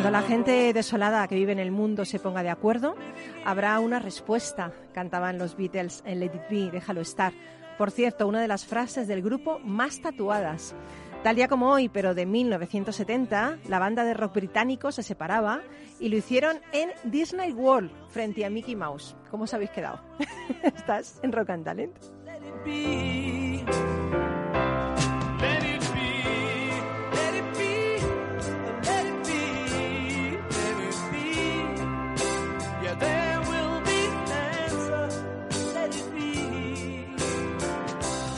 Cuando la gente desolada que vive en el mundo se ponga de acuerdo, habrá una respuesta, cantaban los Beatles en Let It Be, déjalo estar. Por cierto, una de las frases del grupo más tatuadas. Tal día como hoy, pero de 1970, la banda de rock británico se separaba y lo hicieron en Disney World frente a Mickey Mouse. ¿Cómo os habéis quedado? Estás en Rock and Talent.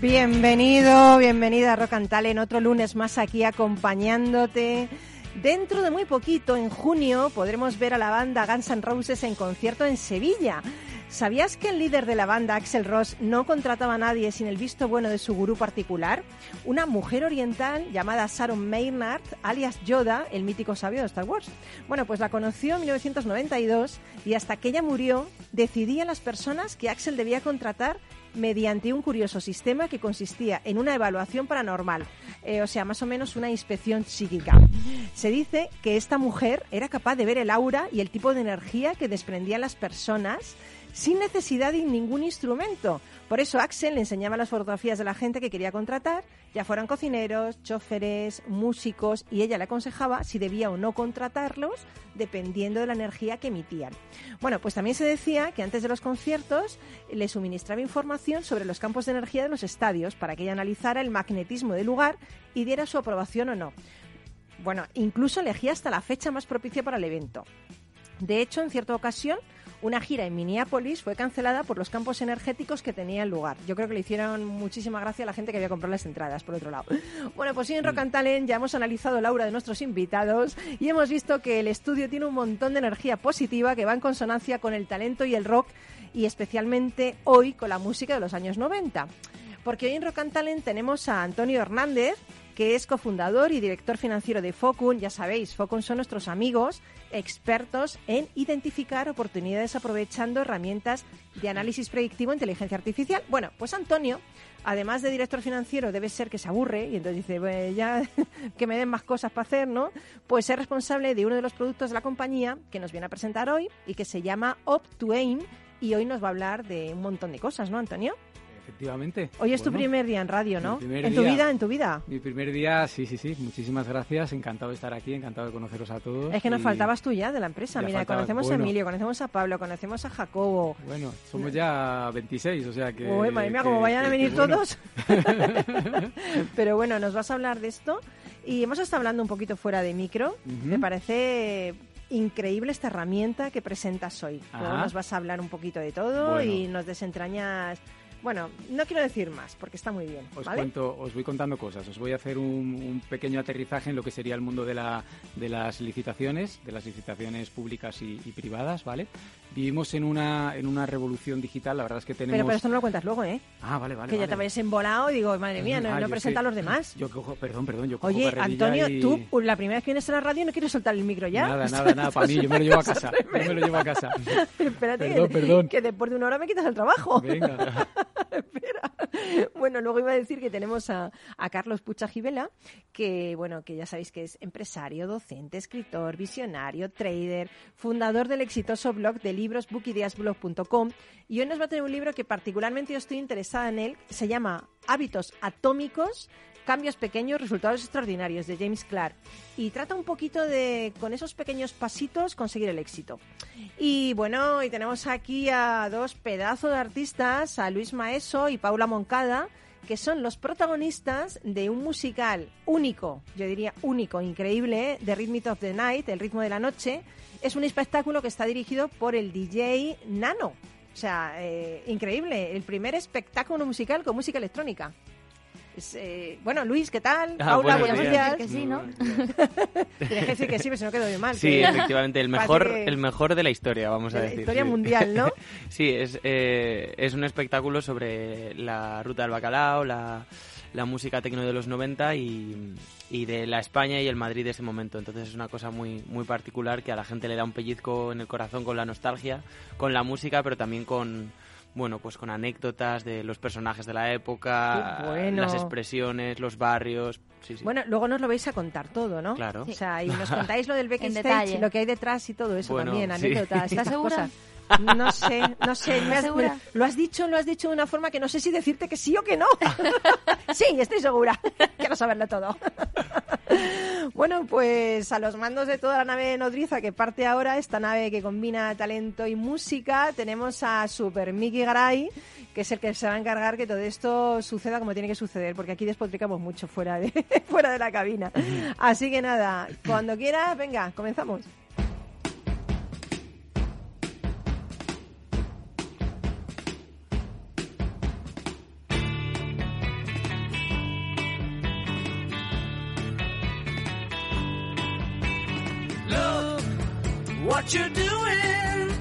Bienvenido, bienvenida a Rock and Talent, otro lunes más aquí acompañándote. Dentro de muy poquito, en junio, podremos ver a la banda Guns N' Roses en concierto en Sevilla. ¿Sabías que el líder de la banda, Axel Ross, no contrataba a nadie sin el visto bueno de su gurú particular? Una mujer oriental llamada Sharon Maynard, alias Yoda, el mítico sabio de Star Wars. Bueno, pues la conoció en 1992 y hasta que ella murió, decidía las personas que Axel debía contratar mediante un curioso sistema que consistía en una evaluación paranormal, eh, o sea, más o menos una inspección psíquica. Se dice que esta mujer era capaz de ver el aura y el tipo de energía que desprendían las personas sin necesidad de ningún instrumento. Por eso Axel le enseñaba las fotografías de la gente que quería contratar, ya fueran cocineros, choferes, músicos, y ella le aconsejaba si debía o no contratarlos dependiendo de la energía que emitían. Bueno, pues también se decía que antes de los conciertos le suministraba información sobre los campos de energía de los estadios para que ella analizara el magnetismo del lugar y diera su aprobación o no. Bueno, incluso elegía hasta la fecha más propicia para el evento. De hecho, en cierta ocasión, una gira en Minneapolis fue cancelada por los campos energéticos que tenía el lugar. Yo creo que le hicieron muchísima gracia a la gente que había comprado las entradas, por otro lado. Bueno, pues sí, en Rock and Talent ya hemos analizado el aura de nuestros invitados y hemos visto que el estudio tiene un montón de energía positiva que va en consonancia con el talento y el rock y especialmente hoy con la música de los años 90. Porque hoy en Rock and Talent tenemos a Antonio Hernández, que es cofundador y director financiero de Focun. Ya sabéis, Focun son nuestros amigos expertos en identificar oportunidades aprovechando herramientas de análisis predictivo e inteligencia artificial. Bueno, pues Antonio, además de director financiero, debe ser que se aburre y entonces dice, "Pues ya que me den más cosas para hacer, ¿no? Pues es responsable de uno de los productos de la compañía que nos viene a presentar hoy y que se llama Up2Aim y hoy nos va a hablar de un montón de cosas, ¿no, Antonio? Efectivamente. Hoy es tu primer día en radio, ¿no? En tu día. vida, en tu vida. Mi primer día, sí, sí, sí. Muchísimas gracias. Encantado de estar aquí, encantado de conoceros a todos. Es que nos y, faltabas tú ya de la empresa. Ya Mira, faltaba- conocemos a. Emilio, conocemos a Pablo, conocemos a Jacobo. Bueno, somos ya 26, o sea que... Uy, madre mía, como vayan a venir que bueno. todos. Pero bueno, nos vas a hablar de esto. Y hemos estado hablando un poquito fuera de micro. Ujú. Me parece increíble esta herramienta que presentas hoy. Luego nos vas a hablar un poquito de todo Bueno. y nos desentrañas... Bueno, no quiero decir más porque está muy bien. Os ¿vale? cuento, os voy contando cosas. Os voy a hacer un, un pequeño aterrizaje en lo que sería el mundo de, la, de las licitaciones, de las licitaciones públicas y, y privadas, ¿vale? Vivimos en una, en una revolución digital. La verdad es que tenemos. Pero, pero esto no lo cuentas luego, ¿eh? Ah, vale, vale. que ya te vayas embolado y digo, madre mía, no, Ah, no presenta a los demás. Yo cojo, perdón, perdón, yo cojo Oye, Antonio, y- tú la primera vez que vienes a la radio no quieres soltar el micro ya. Nada, nada, nada, para mí, yo me lo llevo a casa. Yo me lo llevo a casa. Espérate, Perdón, que, perdón. que después de una hora me quitas el trabajo. Venga. Espera. bueno, luego iba a decir que tenemos a, Carlos Pucha Gibela, que bueno, que ya sabéis que es empresario, docente, escritor, visionario, trader, fundador del exitoso blog de libros bookideasblog.com y hoy nos va a tener un libro que particularmente yo estoy interesada en él, se llama Hábitos atómicos Cambios pequeños, resultados extraordinarios de James Clark. Y trata un poquito de, con esos pequeños pasitos, conseguir el éxito. Y bueno, y tenemos aquí a dos pedazos de artistas, a Luis Maeso y Paula Moncada, que son los protagonistas de un musical único, yo diría único, increíble, ¿eh? de Rhythm of the Night, el ritmo de la noche. Es un espectáculo que está dirigido por el DJ Nano. O sea, eh, increíble, el primer espectáculo musical con música electrónica. Es, eh, bueno, Luis, ¿qué tal? Ah, Paula, buenos buenos días. días. que sí, ¿no? Tienes que decir que sí, pero si no quedo yo mal. Sí, que- efectivamente, el mejor, que- el mejor de la historia, vamos a de la decir. historia sí. mundial, ¿no? Sí, es, eh, es un espectáculo sobre la ruta del bacalao, la, la música tecno de los 90 y, y de la España y el Madrid de ese momento. Entonces es una cosa muy, muy particular que a la gente le da un pellizco en el corazón con la nostalgia, con la música, pero también con bueno, pues con anécdotas de los personajes de la época, bueno. las expresiones, los barrios. Sí, sí. Bueno, luego nos lo vais a contar todo, ¿no? Claro. O sea, y nos contáis lo del backstage, lo que hay detrás y todo eso Bueno, también, anécdotas, ¿Estás segura? cosas. No sé, no sé. me has- me- lo has dicho, lo has dicho de una forma que no sé si decirte que sí o que no. sí, estoy segura. Quiero saberlo todo. bueno, pues a los mandos de toda la nave nodriza que parte ahora, esta nave que combina talento y música, tenemos a Super Mickey Garay, que es el que se va a encargar que todo esto suceda como tiene que suceder, porque aquí despotricamos mucho fuera de, fuera de la cabina. Así que nada, cuando quieras, venga, comenzamos. What you're doing.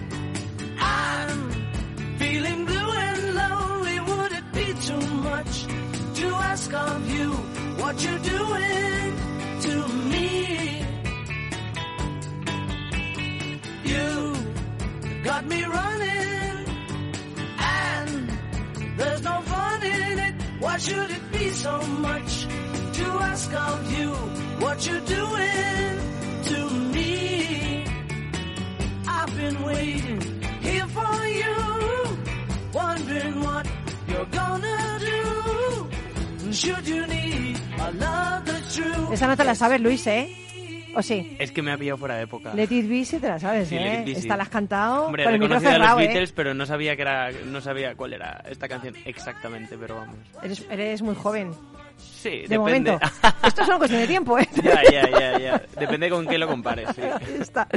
I'm feeling blue and lonely. Would it be too much to ask of you what you're doing to me? You got me running, and there's no fun in it. Why should it be so much to ask of you what you're doing been waiting here for you, wondering what you're gonna do. Should you need a love that's true? Esa no te la sabes, Luis, ¿eh? ¿O sí? Es que me ha pillado fuera de época. Let It Be sí te la sabes, Sí, Let ¿eh? It Be, sí. Esta la has cantado Hombre, con he el micro a los ¿eh? Beatles, pero no sabía que era, no sabía cuál era esta canción exactamente, pero vamos. Eres, eres muy joven. Sí, De depende. momento. Esto es una cuestión de tiempo, ¿eh? ya, ya, ya, ya. Depende con qué lo compares, sí. Ahí está.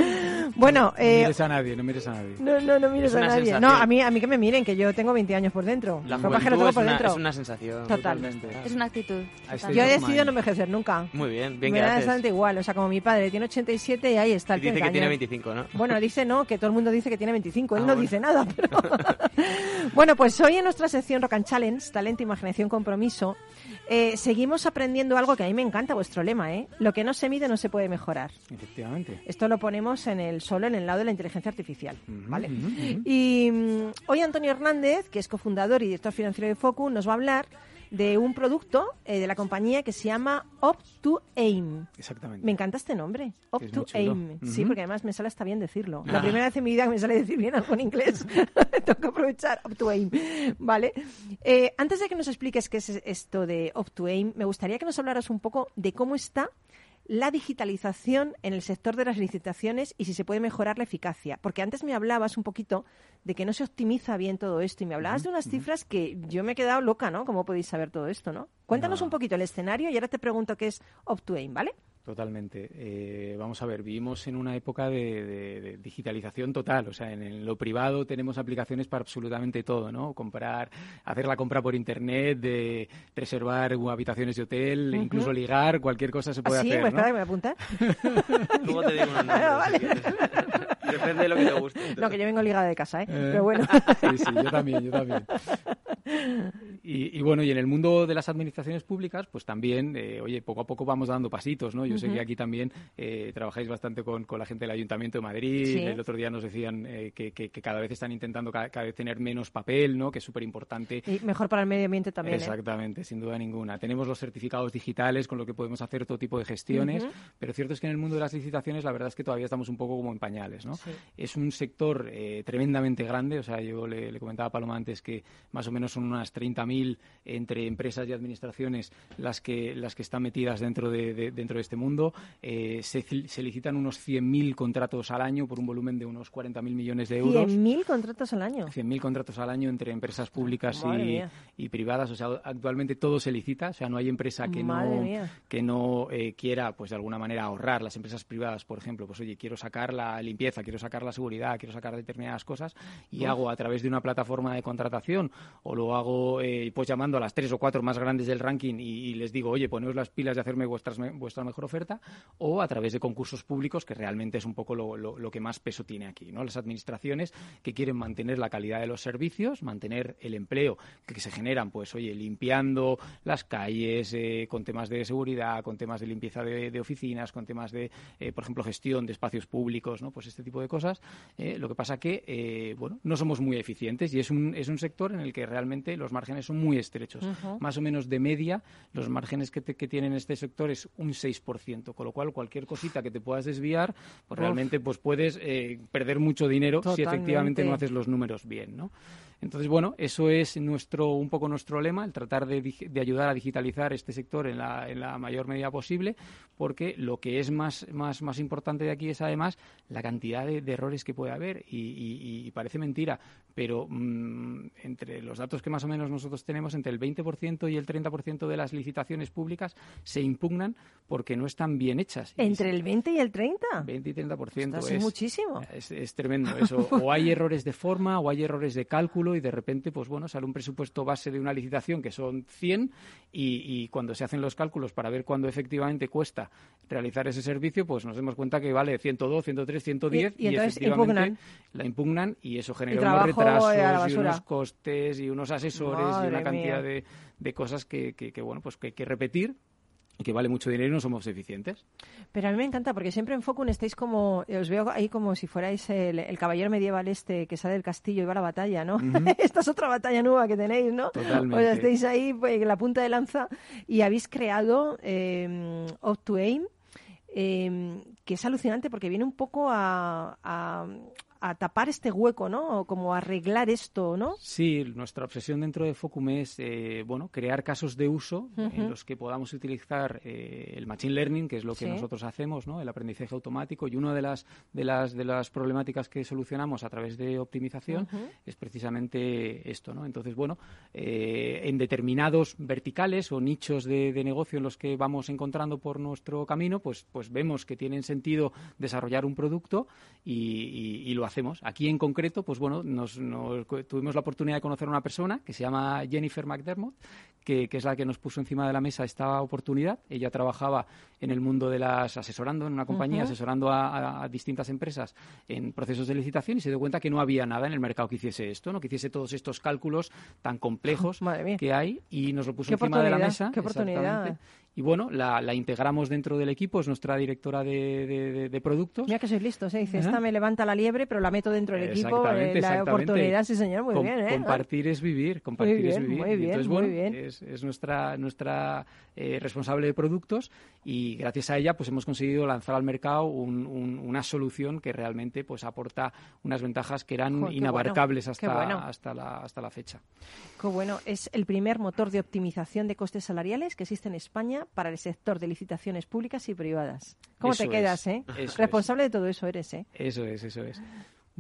Bueno, No eh, mires a nadie, no mires a nadie. no, no, no mires Es a nadie. sensación. No, a mí, a mí que me miren, que yo tengo 20 años por dentro. La que juventud tengo es por una, dentro. es una sensación. Total. Totalmente. Es una actitud. A este total. Yo he decidido no envejecer nunca. Muy bien, bien me que da haces. bastante igual. O sea, como mi padre tiene 87 y ahí está Y el dice que 30 tiene años. 25, ¿no? Bueno, dice no, que todo el mundo dice que tiene 25. Él Ah, no bueno. dice nada, pero... bueno, pues hoy en nuestra sección Rock and Challenge, Talento, Imaginación, Compromiso, eh, seguimos aprendiendo algo que a mí me encanta vuestro lema, ¿eh? Lo que no se mide no se puede mejorar. Efectivamente. Esto lo ponemos en el solo en el lado de la inteligencia artificial, Ujú, ¿vale? ujú, ujú. Y mm, hoy Antonio Hernández, que es cofundador y director financiero de Focus, nos va a hablar de un producto eh, de la compañía que se llama Up to Aim. Exactamente. Me encanta este nombre, Up Es to. Aim. Sí, porque además me sale hasta bien decirlo. La Ah. primera vez en mi vida que me sale decir bien algo en inglés. Tengo que aprovechar Up to Aim. Vale. Eh, antes de que nos expliques qué es esto de Up to Aim, me gustaría que nos hablaras un poco de cómo está la digitalización en el sector de las licitaciones y si se puede mejorar la eficacia. Porque antes me hablabas un poquito de que no se optimiza bien todo esto y me hablabas de unas cifras que yo me he quedado loca, ¿no? ¿Cómo podéis saber todo esto, no? Cuéntanos No. un poquito el escenario y ahora te pregunto qué es Up to Aim, ¿vale? Totalmente. Eh, vamos a ver, vivimos en una época de, de- de digitalización total. O sea, en, el- lo privado tenemos aplicaciones para absolutamente todo, ¿no? Comprar, hacer la compra por internet, de reservar habitaciones de hotel, Ujú. incluso ligar, cualquier cosa se puede ¿Ah, sí? hacer. Pues ¿no? me voy a apuntar. Luego te digo unos nombres, Ah, vale. si. Depende de lo que te guste. No, que yo vengo ligada de casa, ¿eh? Eh, Pero bueno. Sí, sí, yo también, yo también. Y, bueno, y en el mundo de las administraciones públicas, pues también, eh, oye, poco a poco vamos dando pasitos, ¿no? Yo sé que aquí también eh, trabajáis bastante con, la gente del Ayuntamiento de Madrid. El otro día nos decían eh, que, cada vez están intentando cada, vez tener menos papel, ¿no? Que es súper importante. Y mejor para el medio ambiente también. Exactamente, sin duda ninguna. Tenemos los certificados digitales con lo que podemos hacer todo tipo de gestiones, pero cierto es que en el mundo de las licitaciones la verdad es que todavía estamos un poco como en pañales, ¿no? Es un sector tremendamente grande, o sea, yo le, le comentaba a Paloma antes que más o menos son unas 30.000 entre empresas y administraciones las que, las que están metidas dentro de, dentro de este mundo. Eh, se, se, licitan unos 100.000 contratos al año por un volumen de unos 40.000 millones de euros. ¿100.000 contratos al año? 100.000 contratos al año entre empresas públicas y, y, privadas. O sea, actualmente todo se licita. O sea, no hay empresa que no, que no eh, quiera, pues de alguna manera, ahorrar. Las empresas privadas, por ejemplo, pues oye, quiero sacar la limpieza, quiero sacar la seguridad, quiero sacar determinadas cosas y hago a través de una plataforma de contratación o lo hago eh, pues llamando a las tres o cuatro más grandes del ranking y, les digo, oye, poneos las pilas de hacerme vuestras, vuestra mejor oferta, o a través de concursos públicos, que realmente es un poco lo, lo, que más peso tiene aquí. ¿no? Las administraciones que quieren mantener la calidad de los servicios, mantener el empleo que, se generan, pues, oye, limpiando las calles, eh, con temas de seguridad, con temas de limpieza de, oficinas, con temas de, eh, por ejemplo, gestión de espacios públicos, ¿no? pues este tipo de cosas. lo que pasa que, bueno, no somos muy eficientes y es un, es un sector en el que realmente los márgenes son muy estrechos. Más o menos de media, los márgenes que, que tienen este sector es un 6%, con lo cual cualquier cosita que te puedas desviar, pues realmente pues puedes eh, perder mucho dinero si efectivamente no haces los números bien, ¿no? Entonces, bueno, eso es nuestro, un poco nuestro lema, el tratar de, ayudar a digitalizar este sector en la, en la, mayor medida posible, porque lo que es más, más, más importante de aquí es además la cantidad de, errores que puede haber. Y, parece mentira, pero mm, entre los datos que más o menos nosotros tenemos, entre el 20% y el 30% de las licitaciones públicas se impugnan porque no están bien hechas. ¿Entre el 20 y el 30? 20 y 30%. es muchísimo. Es, es tremendo eso. o hay errores de forma o hay errores de cálculo y de repente, pues bueno, sale un presupuesto base de una licitación que son 100 y, cuando se hacen los cálculos para ver cuándo efectivamente cuesta realizar ese servicio, pues nos damos cuenta que vale 102, 103, 110 y, efectivamente la impugnan y eso genera unos retrasos y unos costes y unos asesores y una cantidad de, de, cosas que, que, bueno, pues que hay que repetir que vale mucho dinero y no somos eficientes. Pero a mí me encanta porque siempre en Focun estáis como, os veo ahí como si fuerais el, caballero medieval este que sale del castillo y va a la batalla, ¿no? Esta es otra batalla nueva que tenéis, ¿no? Totalmente. O sea, estáis ahí pues, en la punta de lanza y habéis creado eh, to Aim, em, que es alucinante porque viene un poco a, a tapar este hueco, ¿no? O como arreglar esto, ¿no? Sí, nuestra obsesión dentro de Focum es, eh, bueno, crear casos de uso en los que podamos utilizar eh, el machine learning, que es lo que nosotros hacemos, ¿no? El aprendizaje automático y una de las de las de las problemáticas que solucionamos a través de optimización es precisamente esto, ¿no? Entonces, bueno, eh, en determinados verticales o nichos de, negocio en los que vamos encontrando por nuestro camino, pues pues vemos que tienen sentido desarrollar un producto y, y lo hacemos. Aquí en concreto, pues bueno, nos, tuvimos la oportunidad de conocer a una persona que se llama Jennifer McDermott, que, es la que nos puso encima de la mesa esta oportunidad. Ella trabajaba en el mundo de las asesorando en una compañía, asesorando a, distintas empresas en procesos de licitación y se dio cuenta que no había nada en el mercado que hiciese esto, ¿no? que hiciese todos estos cálculos tan complejos que hay y nos lo puso encima de la mesa. Qué oportunidad y bueno, la, la, integramos dentro del equipo, es nuestra directora de, de, productos. Mira que sois listos, ¿eh? dice, esta me levanta la liebre, pero la meto dentro del equipo, eh, la oportunidad, sí señor, muy bien. ¿eh? Compartir es vivir, compartir es vivir. Muy bien, muy bien. Es, es, nuestra, nuestra eh, responsable de productos y gracias a ella pues hemos conseguido lanzar al mercado una solución que realmente pues aporta unas ventajas que eran inabarcables hasta, hasta, la, hasta la fecha. Qué bueno, es el primer motor de optimización de costes salariales que existe en España para el sector de licitaciones públicas y privadas. ¿Cómo te quedas, eh? Responsable de todo eso eres, ¿eh? Eso es, eso es.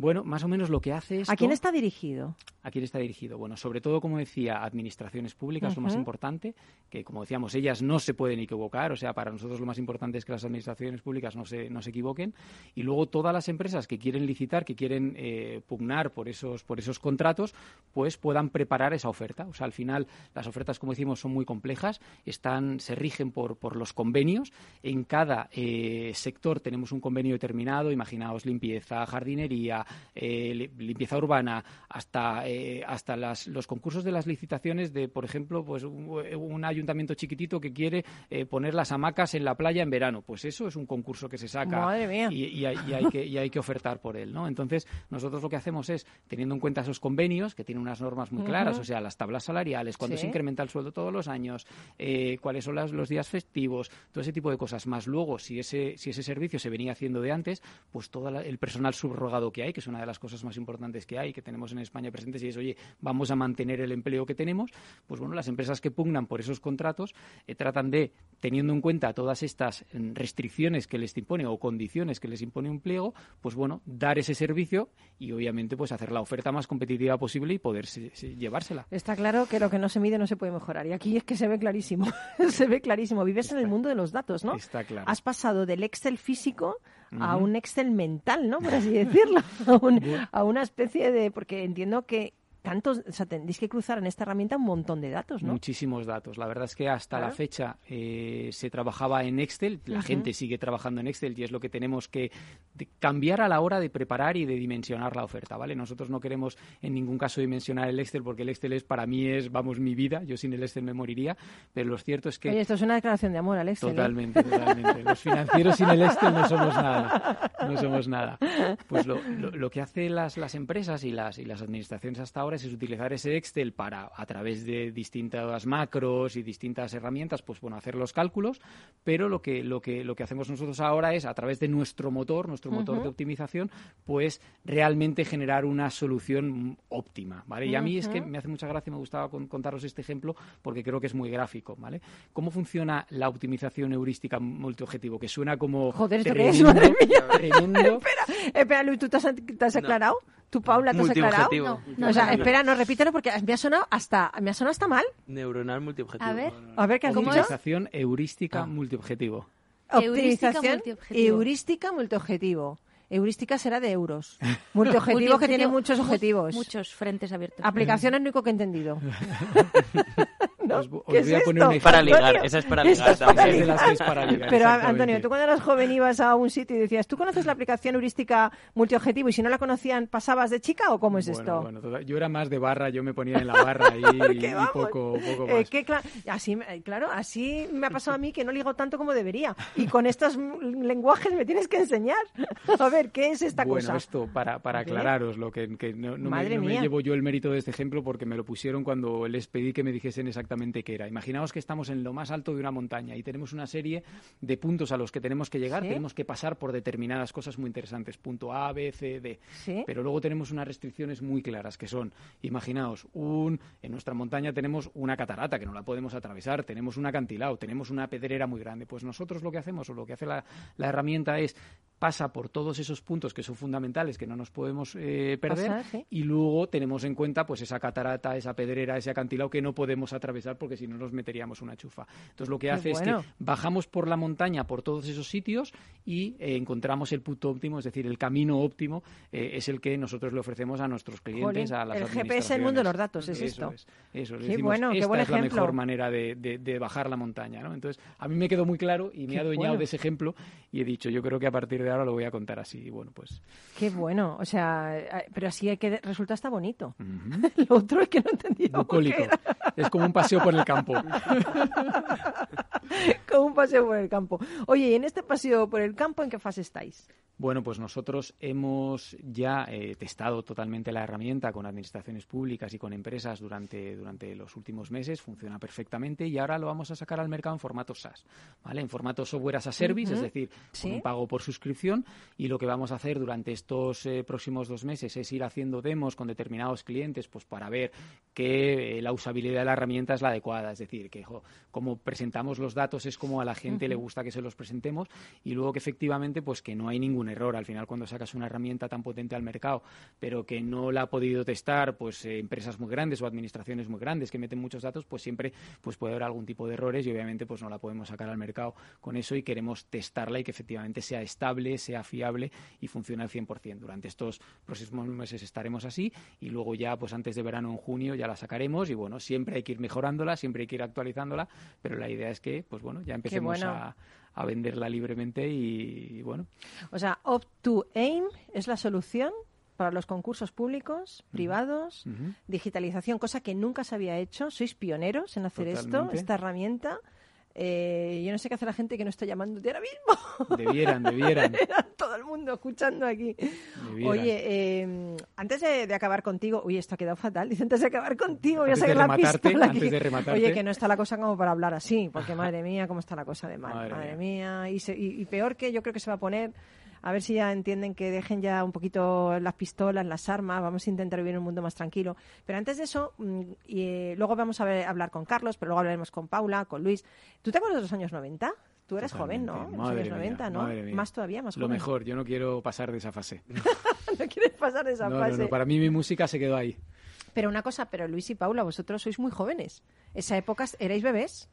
Bueno, más o menos lo que hace es. ¿A quién está dirigido? ¿A quién está dirigido? Bueno, sobre todo, como decía, administraciones públicas, lo más importante, que como decíamos, ellas no se pueden equivocar, o sea, para nosotros lo más importante es que las administraciones públicas no se, no se equivoquen, y luego todas las empresas que quieren licitar, que quieren eh, pugnar por esos, por esos contratos, pues puedan preparar esa oferta. O sea, al final, las ofertas, como decimos, son muy complejas, están, se rigen por, por los convenios. En cada eh, sector tenemos un convenio determinado, imaginaos limpieza, jardinería, eh, limpieza urbana, hasta, eh, hasta las, los concursos de las licitaciones de, por ejemplo, pues un, ayuntamiento chiquitito que quiere eh, poner las hamacas en la playa en verano. Pues eso es un concurso que se saca Y, hay, que, y hay que ofertar por él, ¿no? Entonces, nosotros lo que hacemos es, teniendo en cuenta esos convenios, que tienen unas normas muy claras, o sea, las tablas salariales, cuándo se incrementa el sueldo todos los años, cuáles son los días festivos, todo ese tipo de cosas. Más luego, si ese, si ese servicio se venía haciendo de antes, pues todo el personal subrogado que hay, que es una de las cosas más importantes que hay, que tenemos en España presentes, y es, oye, vamos a mantener el empleo que tenemos, pues bueno, las empresas que pugnan por esos contratos eh, tratan de, teniendo en cuenta todas estas mm, restricciones que les impone o condiciones que les impone un pliego, pues bueno, dar ese servicio y obviamente pues hacer la oferta más competitiva posible y poder llevársela. Está claro que lo que no se mide no se puede mejorar y aquí es que se ve clarísimo, se ve clarísimo. Vives en el mundo de los datos, ¿no? Está claro. Has pasado del Excel físico a un Excel mental, ¿no? Por así decirlo, a una especie de... Porque entiendo que tantos, o sea, tendréis que cruzar en esta herramienta un montón de datos, ¿no? Muchísimos datos. La verdad es que hasta la fecha eh, se trabajaba en Excel, la gente sigue trabajando en Excel y es lo que tenemos que cambiar a la hora de preparar y de dimensionar la oferta, ¿vale? Nosotros no queremos en ningún caso dimensionar el Excel porque el Excel es para mí es, vamos, mi vida. Yo sin el Excel me moriría, pero lo cierto es que... Oye, esto es una declaración de amor al Excel. ¿eh? Totalmente, totalmente. Los financieros sin el Excel no somos nada. No somos nada. Pues lo, lo, que hacen las, las empresas y las, y las administraciones hasta ahora es utilizar ese Excel para, a través de distintas macros y distintas herramientas, pues bueno, hacer los cálculos, pero lo que, lo que, lo que hacemos nosotros ahora es, a través de nuestro motor, nuestro motor de optimización, pues realmente generar una solución óptima, ¿vale? Y a mí es que me hace mucha gracia, me gustaba contaros este ejemplo porque creo que es muy gráfico, ¿vale? ¿Cómo funciona la optimización heurística multiobjetivo? Que suena como... Joder, ¿esto es? Madre mía. espera, espera, Luis, ¿tú te has, aclarado? ¿Tú, Paula, te has aclarado? No, o sea, espera, no, repítelo porque me ha sonado hasta, me ha sonado hasta mal. Neuronal multiobjetivo. A ver, a ver, ¿qué has dicho? Optimización heurística ah. multiobjetivo. Optimización heurística multiobjetivo. Heurística será de euros. Multiobjetivo que tiene muchos objetivos. Muchos frentes abiertos. Aplicación es lo único que he entendido. Os, voy a poner una para ligar, esa es para ligar. Pero Antonio, tú cuando eras joven ibas a un sitio y decías, ¿tú conoces la aplicación heurística multiobjetivo? Y si no la conocían, ¿pasabas de chica o cómo es esto? Bueno, yo era más de barra, yo me ponía en la barra y, y poco, poco eh, más. así, claro, así me ha pasado a mí que no ligo tanto como debería. Y con estos lenguajes me tienes que enseñar. A ver, ¿qué es esta cosa? Bueno, esto, para, para aclararos, lo que, no, me, llevo yo el mérito de este ejemplo porque me lo pusieron cuando les pedí que me dijesen exactamente que era. Imaginaos que estamos en lo más alto de una montaña y tenemos una serie de puntos a los que tenemos que llegar, tenemos que pasar por determinadas cosas muy interesantes, punto A, B, C, D. Pero luego tenemos unas restricciones muy claras que son, imaginaos, un, en nuestra montaña tenemos una catarata que no la podemos atravesar, tenemos un acantilado, tenemos una pedrera muy grande. Pues nosotros lo que hacemos o lo que hace la, la herramienta es pasa por todos esos puntos que son fundamentales, que no nos podemos eh, perder, y luego tenemos en cuenta pues esa catarata, esa pedrera, ese acantilado que no podemos atravesar porque si no nos meteríamos una chufa. Entonces lo que hace es que bajamos por la montaña, por todos esos sitios y eh, encontramos el punto óptimo, es decir, el camino óptimo eh, es el que nosotros le ofrecemos a nuestros clientes, a las El GPS el mundo de los datos, es eso esto. Es, eso, bueno, esta es la mejor manera de, bajar la montaña, ¿no? Entonces, a mí me quedó muy claro y me ha adueñado de ese ejemplo y he dicho, yo creo que a partir de ahora lo voy a contar así. bueno, pues. Qué bueno. O sea, eh, pero así es que resulta hasta bonito. Lo otro es que no entendía. Bucólico. Es como un paseo por el campo. como un paseo por el campo. Oye, ¿y en este paseo por el campo en qué fase estáis? Bueno, pues nosotros hemos ya eh, testado totalmente la herramienta con administraciones públicas y con empresas durante, durante los últimos meses, funciona perfectamente y ahora lo vamos a sacar al mercado en formato SaaS, ¿vale? En formato software as a service, es decir, con un pago por suscripción y lo que vamos a hacer durante estos eh, próximos dos meses es ir haciendo demos con determinados clientes pues para ver que eh, la usabilidad de la herramienta es la adecuada, es decir, que como presentamos los datos es como a la gente le gusta que se los presentemos y luego que efectivamente pues que no hay ningún error. Al final, cuando sacas una herramienta tan potente al mercado, pero que no la ha podido testar pues eh, empresas muy grandes o administraciones muy grandes que meten muchos datos, pues siempre pues puede haber algún tipo de errores y obviamente pues no la podemos sacar al mercado con eso y queremos testarla y que efectivamente sea estable, sea fiable y funcione al 100%. Durante estos próximos meses estaremos así y luego ya pues antes de verano en junio ya la sacaremos y bueno, siempre hay que ir mejorándola, siempre hay que ir actualizándola, pero la idea es que pues bueno, ya empecemos a a venderla libremente y, bueno. O sea, Opt to Aim es la solución para los concursos públicos, privados, digitalización, cosa que nunca se había hecho. Sois pioneros en hacer esto, esta herramienta. Eh, yo no sé qué hace la gente que no está llamándote ahora mismo. Debieran, debieran. Todo el mundo escuchando aquí. debieran. Oye, eh, antes de, de acabar contigo, uy, esto ha quedado fatal. Dice, antes de acabar contigo, voy a Antes sacar la pistola antes aquí. de rematarte. Oye, que no está la cosa como para hablar así, porque madre mía, cómo está la cosa de mal. Madre, Madre mía. Y, se- y- y peor que yo creo que se va a poner, a ver si ya entienden que dejen ya un poquito las pistolas, las armas, vamos a intentar vivir en un mundo más tranquilo. Pero antes de eso, mm, y, eh, luego vamos a ver- hablar con Carlos, pero luego hablaremos con Paula, con Luis. ¿Tú te acuerdas de los años 90? Tú eres joven, ¿no? Totalmente. En los Madre años mía, 90, ¿no? madre mía. Más todavía, más Lo joven. mejor, yo no quiero pasar de esa fase. no quieres pasar esa No, no, fase. no, para mí mi música se quedó ahí. Pero una cosa, pero Luis y Paula, vosotros sois muy jóvenes. Esa época erais bebés.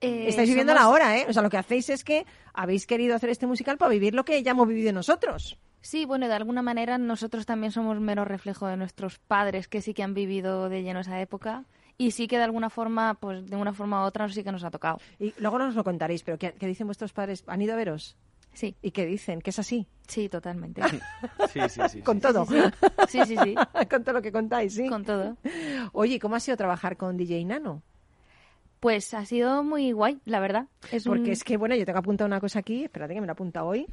Eh, Estáis viviendo somos- ahora, ¿eh? O sea, lo que hacéis es que habéis querido hacer este musical para vivir lo que ya hemos vivido nosotros. Sí, bueno, de alguna manera nosotros también somos mero reflejo de nuestros padres que sí que han vivido de lleno esa época y sí que de alguna forma, pues de una forma u otra sí que nos ha tocado. Y luego nos lo contaréis, pero ¿qué, qué dicen vuestros padres? ¿Han ido a veros? Sí, ¿Y qué dicen? ¿Que es así? sí, totalmente. Sí, sí, sí. Con todo. Sí, sí, sí, Con todo lo que contáis, sí. con todo. Oye, ¿y ¿cómo ha sido trabajar con DJ Nano? Pues ha sido muy guay, la verdad. Es Porque es que, bueno, yo tengo apuntado una cosa aquí, espérate que me la apunta hoy.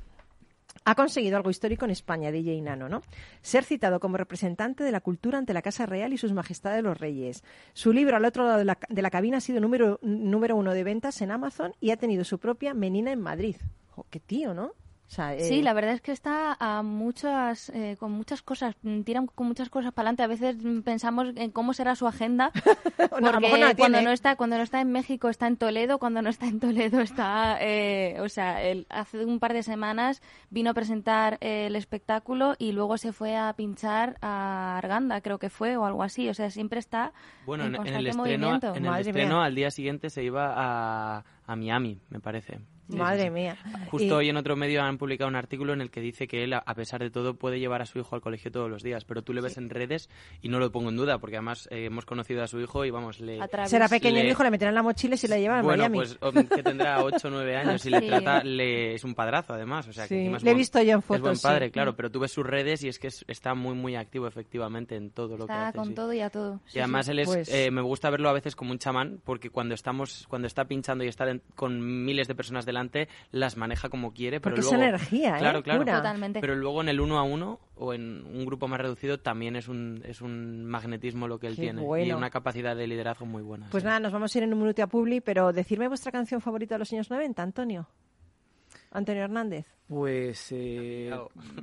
Ha conseguido algo histórico en España, DJ Nano, ¿no? Ser citado como representante de la cultura ante la Casa Real y sus majestades los reyes. Su libro Al otro lado de la, de la cabina ha sido número, número uno de ventas en Amazon y ha tenido su propia menina en Madrid. Jo, qué tío, ¿no? O sea, eh, Sí, la verdad es que está a muchas, eh, con muchas cosas, tiran con muchas cosas para adelante. A veces mm, pensamos en cómo será su agenda, No, a lo porque mejor no la cuando no está, cuando no está en México está en Toledo, cuando no está en Toledo está, eh, o sea, él hace un par de semanas vino a presentar eh, el espectáculo y luego se fue a pinchar a Arganda, creo que fue o algo así. O sea, siempre está Bueno, en, en, en el constante estreno, movimiento. en el estreno mía. al día siguiente se iba a, a Miami, me parece. Madre sí. mía. Justo Y- hoy en otro medio han publicado un artículo en el que dice que él, a pesar de todo, puede llevar a su hijo al colegio todos los días, pero tú le ves en redes y no lo pongo en duda, porque además eh, hemos conocido a su hijo y vamos, le... Será pequeño el hijo, le meterán la mochila y se la llevan a Bueno, pues que tendrá 8 o 9 años y le Sí. trata, le, es un padrazo además, o sea que Sí, encima es le he buen- visto yo en Es fotos, buen sí. padre, claro, pero tú ves sus redes y es que es- está muy, muy activo efectivamente en todo lo que Está hace. con sí. todo y a todo. Y además él es, Pues- eh, me gusta verlo a veces como un chamán, porque cuando estamos, cuando está pinchando y está de- con miles de personas delante, las maneja como quiere, pero Porque es luego, energía, ¿eh? claro, claro. Pura. Totalmente. Pero luego en el uno a uno o en un grupo más reducido también es un, es un magnetismo lo que él Qué tiene y bueno. una capacidad de liderazgo muy buena. Pues sí. nada, nos vamos a ir en un minuto a Publi, pero decirme vuestra canción favorita de los años 90, Antonio. Antonio Hernández. Pues, eh,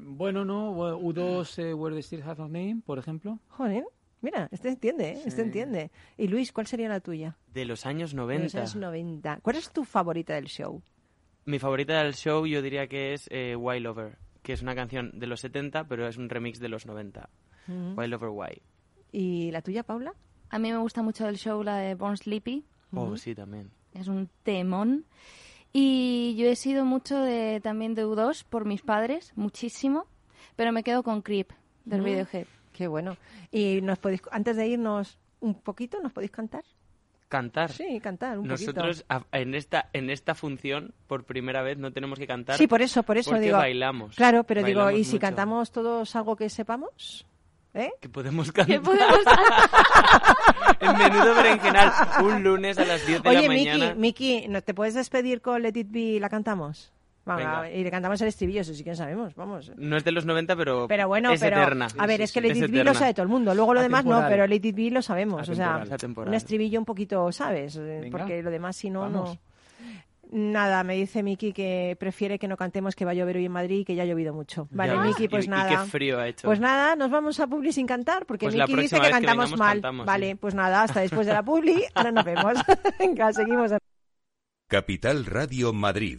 bueno, no, U2, eh, Where the Stars Have No Name, por ejemplo. Joder, mira, este entiende, ¿eh? este Sí. entiende. Y Luis, ¿cuál sería la tuya? De los años De 90. los años 90. ¿Cuál es tu favorita del show? Mi favorita del show yo diría que es eh, Wild Over, que es una canción de los 70, pero es un remix de los 90. Mm. Wild Over Why. ¿Y la tuya, Paula? A mí me gusta mucho el show, la de Born Sleepy. Oh, sí, también. es un temón. Y yo he sido mucho de, también de U2 por mis padres, muchísimo, pero me quedo con Creep del Mm. Radiohead. Qué bueno. ¿Y nos podéis, antes de irnos un poquito, nos podéis cantar? Cantar. Sí, cantar un Nosotros a- en esta en esta función por primera vez no tenemos que cantar. poquito. Sí, por eso, por eso porque digo. bailamos. Claro, pero digo, Bailamos ¿y si mucho. cantamos todos algo que sepamos? ¿Eh? Que podemos cantar. ¿Qué podemos en menudo berenjenal un lunes a las 10 de Oye, la mañana. Miki, Miki, ¿no te puedes despedir con Let It Be y la cantamos? Vamos, Venga. y le cantamos el estribillo, eso sí que sabemos, vamos. No es de los 90, pero, Pero bueno, es pero eterna. a ver, Sí, es que It Be lo sabe todo el mundo. Luego lo demás no, pero It Be lo sabemos. O sea, un estribillo un poquito, ¿sabes? Eh, Venga. Porque lo demás, si no, Vamos. no. Nada, me dice Miki que prefiere que no cantemos que va a llover hoy en Madrid y que ya ha llovido mucho. Vale. Miki, pues Y- y nada. qué frío ha hecho. Pues nada, nos vamos a Publi sin cantar, porque Pues Miki dice que cantamos vengamos, mal. cantamos, vale, sí. pues nada, hasta después de la Publi. Ahora nos vemos. Venga, seguimos. Capital Radio Madrid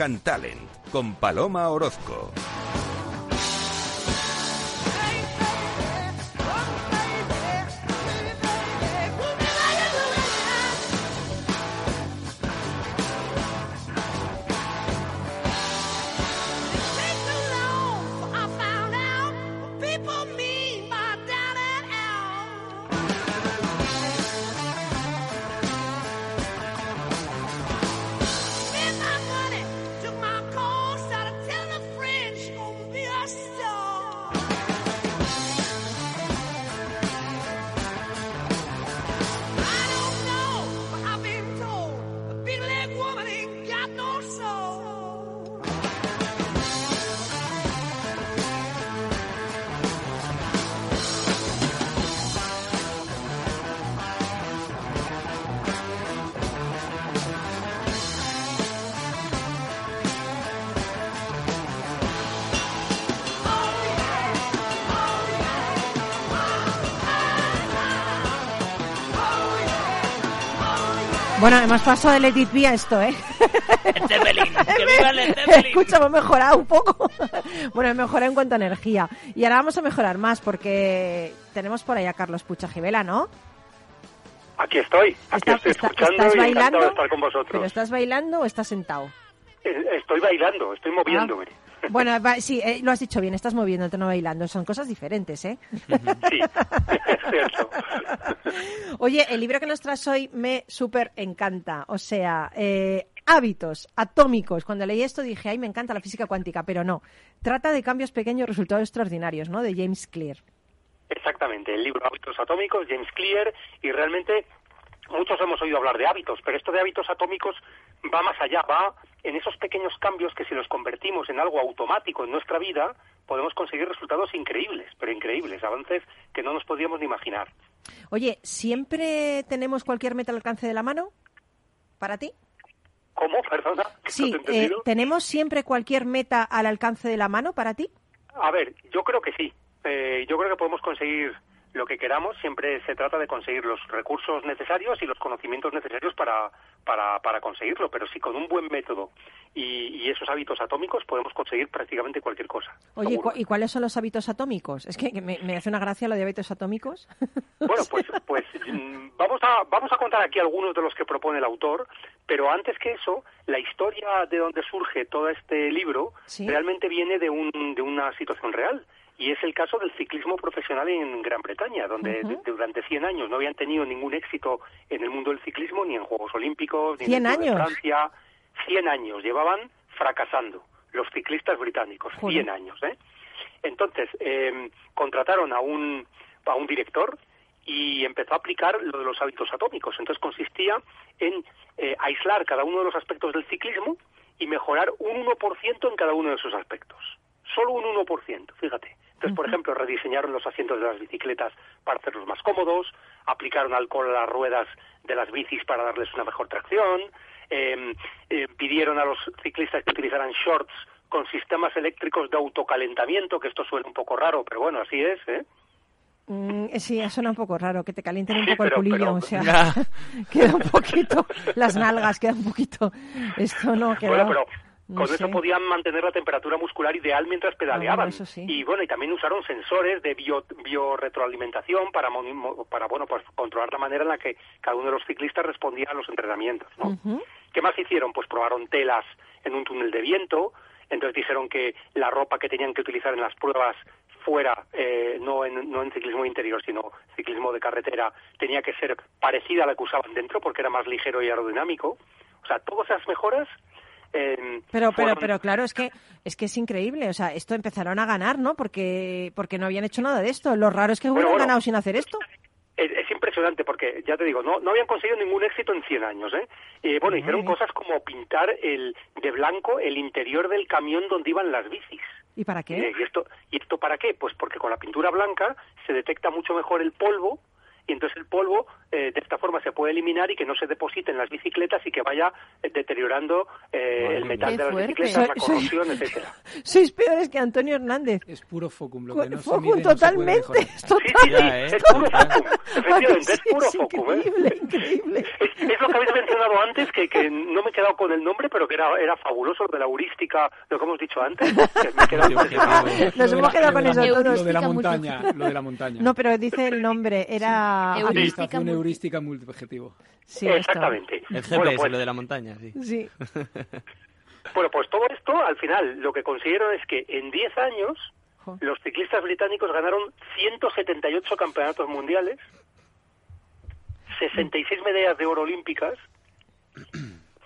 And Talent con Paloma Orozco. Bueno, hemos pasado de Let It Be a esto, ¿eh? Zeppelin, que viva el Zeppelin. Escucha, hemos mejorado un poco. bueno, he mejorado en cuanto a energía. Y ahora vamos a mejorar más porque tenemos por ahí a Carlos Pucha Gibela, ¿no? Aquí estoy, aquí Está- estoy está- escuchando ¿Estás y encantado bailando? de estar con vosotros. ¿Pero estás bailando o estás sentado? Eh, Estoy bailando, estoy moviéndome. Ah. Bueno, va- sí, eh, lo has dicho bien, estás moviéndote, no bailando. Son cosas diferentes, ¿eh? Sí, es cierto. Oye, el libro que nos traes hoy me súper encanta. O sea, eh, hábitos atómicos. Cuando leí esto dije, ay, me encanta la física cuántica, pero no. Trata de cambios pequeños, resultados extraordinarios, ¿no? De James Clear. Exactamente, el libro Hábitos Atómicos, James Clear, y realmente muchos hemos oído hablar de hábitos, pero esto de hábitos atómicos va más allá, va en esos pequeños cambios que si los convertimos en algo automático en nuestra vida, podemos conseguir resultados increíbles, pero increíbles, avances que no nos podíamos ni imaginar. Oye, ¿siempre tenemos cualquier meta al alcance de la mano? ¿Para ti? ¿Cómo? Perdona, Sí, no te he eh. ¿tenemos siempre cualquier meta al alcance de la mano para ti? A ver, yo creo que sí. Eh, yo creo que podemos conseguir lo que queramos, siempre se trata de conseguir los recursos necesarios y los conocimientos necesarios para, para, para conseguirlo. Pero sí, con un buen método y, y esos hábitos atómicos podemos conseguir prácticamente cualquier cosa. Oye, ¿y seguro. cu- ¿y cuáles son los hábitos atómicos? Es que me, me hace una gracia lo de hábitos atómicos. Bueno, pues, pues mm, vamos a vamos a contar aquí algunos de los que propone el autor, pero antes que eso, la historia de donde surge todo este libro Sí. realmente viene de un de una situación real. Y es el caso del ciclismo profesional en Gran Bretaña, donde durante 100 años no habían tenido ningún éxito en el mundo del ciclismo, ni en Juegos Olímpicos, ni en 100 el Tour de años. Francia. 100 años llevaban fracasando los ciclistas británicos, Joder. 100 años, ¿eh? Entonces, eh, contrataron a un, a un director y empezó a aplicar lo de los hábitos atómicos. Entonces consistía en eh, aislar cada uno de los aspectos del ciclismo y mejorar un 1% en cada uno de esos aspectos. Solo un 1%, fíjate. Entonces, por ejemplo, rediseñaron los asientos de las bicicletas para hacerlos más cómodos, aplicaron alcohol a las ruedas de las bicis para darles una mejor tracción, eh, eh, pidieron a los ciclistas que utilizaran shorts con sistemas eléctricos de autocalentamiento, que esto suena un poco raro, pero bueno, así es, ¿eh? Mm, sí, suena un poco raro, que te calienten un Sí, poco el culillo, pero- o sea, queda un poquito, las nalgas queda un poquito, esto no queda... Bueno, pero no con sé. eso podían mantener la temperatura muscular ideal mientras pedaleaban. Ah, sí. Y bueno, y también usaron sensores de bio, biorretroalimentación para, para bueno, pues controlar la manera en la que cada uno de los ciclistas respondía a los entrenamientos, ¿no? ¿Qué más hicieron? Pues probaron telas en un túnel de viento, entonces dijeron que la ropa que tenían que utilizar en las pruebas fuera, eh, no, en, no en ciclismo interior, sino ciclismo de carretera, tenía que ser parecida a la que usaban dentro porque era más ligero y aerodinámico. O sea, todas esas mejoras... eh, Pero, pero, pero claro, es que es que es increíble, o sea, esto empezaron a ganar, ¿no? Porque porque no habían hecho nada de esto. Lo raro es que hubieran bueno. ganado sin hacer esto. Es, es impresionante porque, ya te digo, no, no habían conseguido ningún éxito en 100 años. ¿eh? Eh, bueno, hicieron cosas como pintar el, de blanco el interior del camión donde iban las bicis. ¿Y para qué? Eh, ¿Y esto, ¿Y esto para qué? Pues porque con la pintura blanca se detecta mucho mejor el polvo y entonces el polvo eh, de esta forma se puede eliminar y que no se deposite en las bicicletas y que vaya eh, deteriorando eh, el metal de las fuerte. bicicletas, la corrosión, etcétera. Sois peores que Antonio Hernández. Es puro focum, lo Cu- que no se Focum, mide no se puede totalmente, es Sí, total. sí, sí, Ya, ¿eh? es puro focum. Efectivamente, es puro es focum. ¿eh? increíble, increíble. Es, es lo que habéis mencionado antes, que, que no me he quedado con el nombre, pero que era, era fabuloso, lo de la heurística, lo que hemos dicho antes. que me he quedado. Nos hemos quedado con eso. Lo de la Heurística montaña, lo de la montaña. No, pero dice el nombre, era... Heurística Administración multi- heurística multiobjetivo. Sí, esto. Exactamente. El GPS, Bueno, pues, lo de la montaña, sí. Sí. bueno, pues todo esto, al final, lo que consiguieron es que en 10 años Jo. los ciclistas británicos ganaron 178 campeonatos mundiales, 66 medallas de oro olímpicas,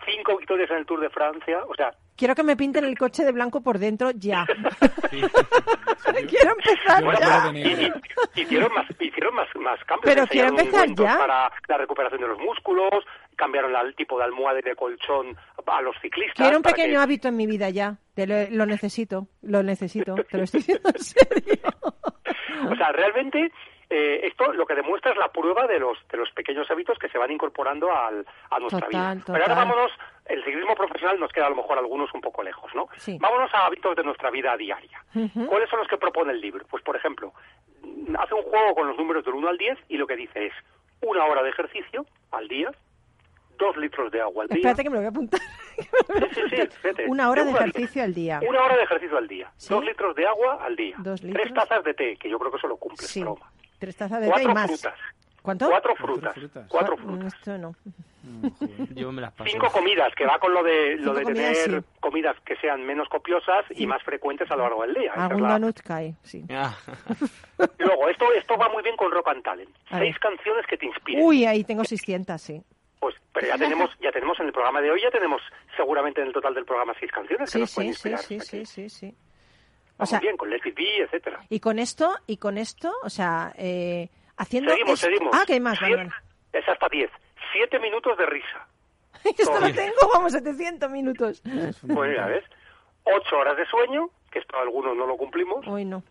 5 victorias en el Tour de Francia, o sea, Quiero que me pinten el coche de blanco por dentro ya. Sí. Quiero empezar Bueno, ya. y- y- hicieron más hicieron más, más cambios Pero quiero empezar ya. para la recuperación de los músculos cambiaron la- el tipo de almohada y de colchón a los ciclistas Quiero un pequeño que- hábito en mi vida ya. Te lo, lo necesito, lo necesito. Te lo estoy diciendo en serio. o sea realmente eh, esto lo que demuestra es la prueba de los de los pequeños hábitos que se van incorporando al, a nuestra Total, vida pero ahora vámonos el ciclismo profesional nos queda a lo mejor algunos un poco lejos no Sí. vámonos a hábitos de nuestra vida diaria. ¿Cuáles son los que propone el libro? Pues, por ejemplo, hace un juego con los números del 1 al 10 y lo que dice es una hora de ejercicio al día, dos litros de agua al día. Espérate que me lo voy a apuntar. Sí, sí, sí, fíjate. Una hora de ejercicio al día. Una hora de ejercicio al día. Dos litros de agua al día. Dos Tres tazas de té, que yo creo que eso lo cumple. Broma. Tres tazas de té y Cuatro más. frutas. ¿Cuánto? Cuatro Cuatro frutas. Cuatro Mm, frutas. Esto no. Joder. Yo me las paso. Cinco comidas, que va con lo de, lo Cinco de comidas, tener sí. comidas que sean menos copiosas y más frecuentes a lo largo del día. Algún la- donut cae, sí. Ah, Luego, esto, esto va muy bien con Rock and Talent. A Seis ver. canciones que te inspiren. Uy, ahí tengo 600, sí. Pues, pero ya tenemos, ya tenemos en el programa de hoy, ya tenemos seguramente en el total del programa seis canciones que Sí, nos pueden sí, sí, inspirar. sí, que sí, sí, sí. O sea, bien, con It Be, etcétera. y con esto, y con esto, o sea, eh, haciendo Seguimos, esto- seguimos. Ah, que hay más, Siete-. Es hasta diez. Siete minutos de risa. Esto lo tengo, vamos, 700 minutos. Bueno, ya ves. Ocho horas de sueño, que esto algunos no lo cumplimos. Uy, no.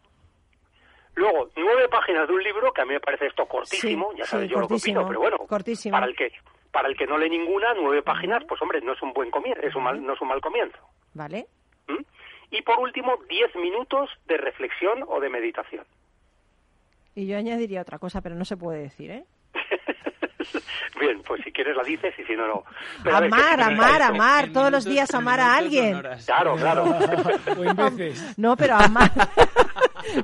Luego, nueve páginas de un libro, que a mí me parece esto cortísimo, Sí, ya sabes sí, yo lo que opino, pero bueno, cortísimo. para el que para el que no lee ninguna, nueve páginas, pues hombre, no es un buen comienzo, es un mal, no es un mal comienzo. ¿Vale? Y por último, diez minutos de reflexión o de meditación. Y yo añadiría otra cosa, pero no se puede decir, ¿eh? Bien, pues si quieres la dices y si no, no. Pero a ver, ¿qué Amar, amar, amar, todos los días amar a alguien. Claro, claro. No, pero amar,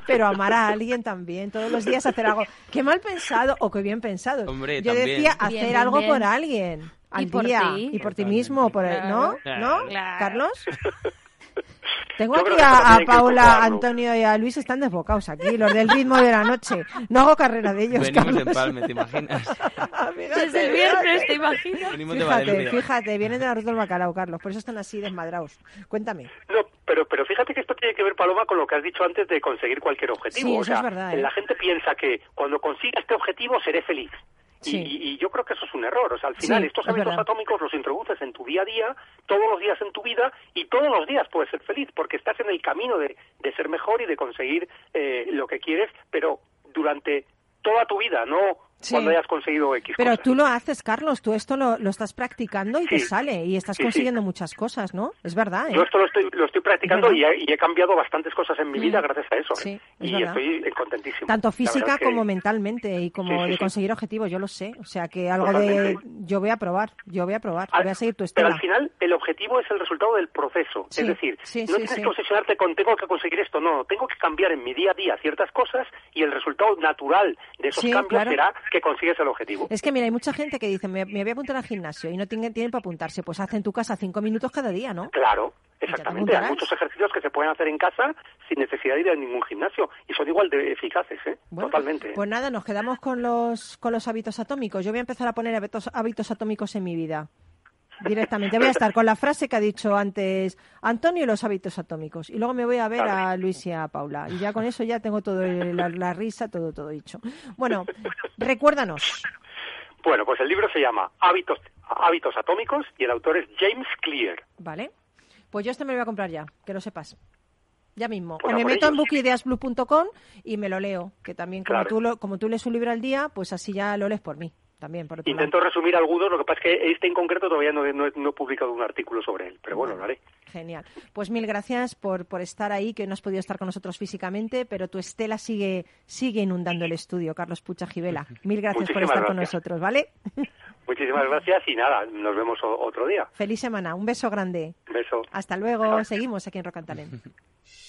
pero amar a alguien también, todos los días hacer algo. Qué mal pensado o qué bien pensado. Hombre, Yo también. decía hacer Bien, bien, algo bien. por alguien. Al Y por día, ti. y por ti mismo, por el- ¿no? Claro. ¿No? Claro. Carlos. Tengo Yo aquí que a, Paula. Antonio y a Luis están desbocados aquí, los del ritmo de la noche. No hago carrera de ellos, Venimos de Carlos. empalme, ¿te imaginas? Desde el viernes, ¿te imaginas? Fíjate, fíjate, vienen de la ruta del bacalao, Carlos, por eso están así desmadrados. Cuéntame. No, pero, pero fíjate que esto tiene que ver, Paloma, con lo que has dicho antes de conseguir cualquier objetivo. Sí, o eso sea, es verdad, ¿eh? la gente piensa que cuando consiga este objetivo seré feliz. Y- Sí. Y, y yo creo que eso es un error. O sea, al final Sí, estos es hábitos atómicos los introduces en tu día a día, todos los días en tu vida, y todos los días puedes ser feliz, porque estás en el camino de, de ser mejor y de conseguir eh, lo que quieres, pero durante toda tu vida, no Sí. cuando hayas conseguido X Pero cosas. tú lo haces, Carlos, tú esto lo, lo estás practicando y te sale y estás Sí, consiguiendo muchas cosas, ¿no? Es verdad, ¿eh? Yo esto lo estoy, lo estoy practicando y he, y he cambiado bastantes cosas en mi Mm. vida gracias a eso. ¿eh? Es y verdad. estoy contentísimo. Tanto física es que- como mentalmente y como de conseguir objetivos, yo lo sé. O sea que algo de... Yo voy a probar, yo voy a probar, Al- voy a seguir tu Pero al final el objetivo es el resultado del proceso. Es decir, no tienes que obsesionarte con tengo que conseguir esto, no, tengo que cambiar en mi día a día ciertas cosas y el resultado natural de esos cambios claro. será que consigues el objetivo. Es que mira, hay mucha gente que dice, me, me voy a apuntar al gimnasio y no tienen, tienen para apuntarse. Pues haz en tu casa cinco minutos cada día, ¿no? Claro, te exactamente. Hay muchos ejercicios que se pueden hacer en casa sin necesidad de ir a ningún gimnasio y son igual de eficaces, ¿eh? Bueno, Totalmente. Pues nada, nos quedamos con los, con los hábitos atómicos. Yo voy a empezar a poner hábitos, hábitos atómicos en mi vida. Directamente. Voy a estar con la frase que ha dicho antes Antonio y los hábitos atómicos. Y luego me voy a ver a Luis y a Paula. Y ya con eso ya tengo todo el- la, la risa, todo, todo dicho. Bueno, recuérdanos. Bueno, pues el libro se llama Hábitos, Hábitos Atómicos y el autor es James Clear. ¿Vale? Pues yo este me lo voy a comprar ya, que lo sepas. Ya mismo. Pues o me meto en bookideasblue.com y me lo leo. Que también, como, Claro. tú lo- como tú lees un libro al día, pues así ya lo lees por mí. También, por otro lado. Intento resumir algunos, lo que pasa es que este en concreto todavía no, he- no no he publicado un artículo sobre él, pero bueno, lo haré. Genial. Pues mil gracias por, por estar ahí, que hoy no has podido estar con nosotros físicamente, pero tu estela sigue, sigue inundando el estudio, Carlos Pucha Gibela. Mil gracias por estar con nosotros, ¿vale? Muchísimas gracias y nada, nos vemos otro día. Feliz semana, un beso grande. Un beso. Hasta luego, seguimos aquí en Rock and Talent.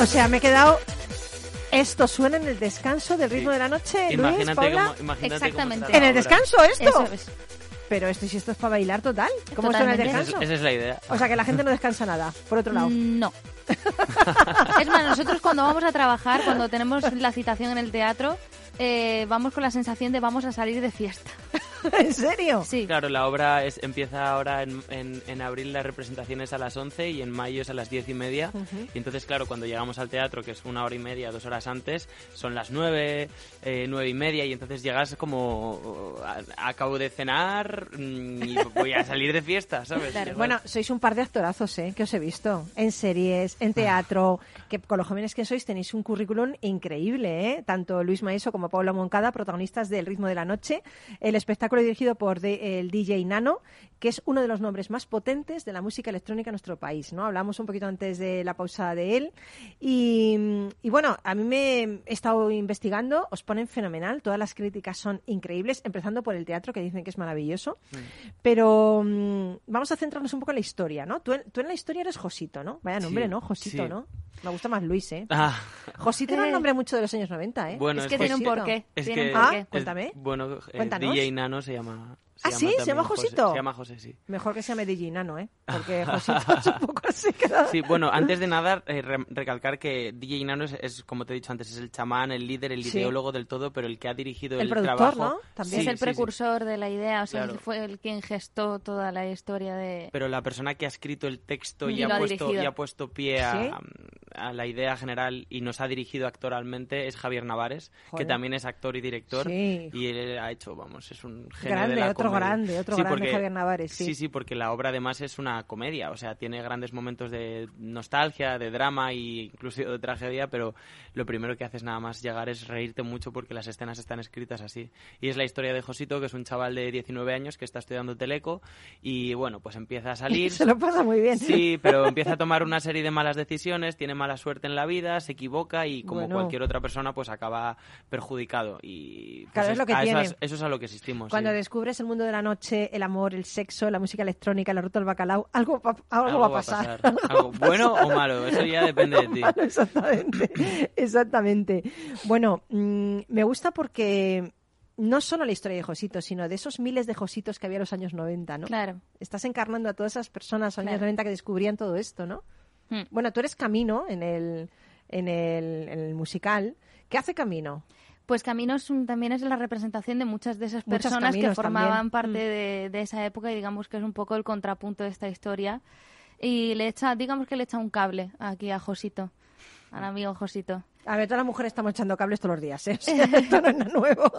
O sea, me he quedado... ¿Esto suena en el descanso del ritmo Sí. de la noche, Luis, Imagínate Paula? cómo, imagínate Exactamente. ¿En el descanso esto? Eso es. Pero esto, si esto es para bailar total. ¿Cómo suena el Totalmente. Esa es, descanso? esa es la idea. O sea, que la gente no descansa nada, por otro lado. No. es más, nosotros cuando vamos a trabajar, cuando tenemos la citación en el teatro, eh, vamos con la sensación de vamos a salir de fiesta. ¿En serio? Sí. Claro, la obra es, empieza ahora en, en, en abril las representaciones a las 11 y en mayo es a las 10 y media. Y entonces, claro, cuando llegamos al teatro, que es una hora y media, dos horas antes, son las 9, eh, 9 y media y entonces llegas como a- acabo de cenar mm, y voy a salir de fiesta, ¿sabes? Claro. Bueno, sois un par de actorazos, ¿eh? Que os he visto. En series, en teatro. Que con los jóvenes que sois tenéis un currículum increíble, ¿eh? Tanto Luis Maeso como Paula Moncada, protagonistas del Ritmo de la Noche. El espectáculo dirigido por de- el DJ Nano, que es uno de los nombres más potentes de la música electrónica en nuestro país, ¿no? Hablamos un poquito antes de la pausa de él. Y, y bueno, a mí me he estado investigando, os ponen fenomenal. Todas las críticas son increíbles, empezando por el teatro, que dicen que es maravilloso. Pero mm, vamos a centrarnos un poco en la historia, ¿no? Tú en, tú en la historia eres Josito, ¿no? Vaya nombre, Sí, ¿no? Josito, sí. ¿no? Me gusta más Luis, ¿eh? Ah, Josito era un nombre mucho de los años 90, ¿eh? bueno, es es que tiene un porqué. Es tiene que- un Ah, cuéntame. bueno, eh. DJ Nano se llama, ¿Ah, sí? ¿Se llama José. Josito? Se llama José, sí. Mejor que se llame Digina, ¿no? ¿eh? Porque Josito es un poco así. queda- Sí, bueno, antes de nada, eh, re- recalcar que DJ Nano es, es, como te he dicho antes, es el chamán, el líder, el Sí. ideólogo del todo, pero el que ha dirigido El el, productor, trabajo. ¿no? También. es el sí, sí. precursor de la idea, o sea, Claro. fue el quien gestó toda la historia de... Pero la persona que ha escrito el texto y, ha, puesto, y ha puesto pie a, ¿Sí? a la idea general y nos ha dirigido actoralmente es Javier Navares, Joder. que también es actor y director. Sí. Y él ha hecho, vamos, es un genio Grande, de la otro comedia. grande, otro Sí, grande porque- Javier Navares, sí. Sí, sí, porque la obra además es una comedia, o sea, tiene grandes momentos de nostalgia, de drama e incluso de tragedia, pero lo primero que haces nada más llegar es reírte mucho porque las escenas están escritas así. Y es la historia de Josito, que es un chaval de 19 años que está estudiando teleco y bueno, pues empieza a salir. Se lo pasa muy bien. Sí, pero empieza a tomar una serie de malas decisiones, tiene mala suerte en la vida, se equivoca y como Bueno. cualquier otra persona pues acaba perjudicado. Y pues, Claro, es lo que a tiene. Eso, es, eso es a lo que existimos. Cuando sí. descubres el mundo de la noche, el amor, el sexo, la música electrónica, la ruta del bacalao, algo, va- algo va a pasar. Algo bueno o malo, eso ya depende de ti. Exactamente, exactamente. Bueno, mm, me gusta porque no solo la historia de Josito, sino de esos miles de Jositos que había en los años 90, ¿no? Claro. Estás encarnando a todas esas personas años Claro. 90 que descubrían todo esto, ¿no? Hmm. Bueno, tú eres Camino en el, en el, en el musical. ¿Qué hace Camino? Pues Camino es un- también es la representación de muchas de esas personas que Caminos formaban también. parte Mm. de, de esa época y digamos que es un poco el contrapunto de esta historia. Y le echa, digamos que le echa un cable aquí a Josito, al amigo Josito. A ver, todas las mujeres estamos echando cables todos los días, ¿eh? Esto no es nada nuevo.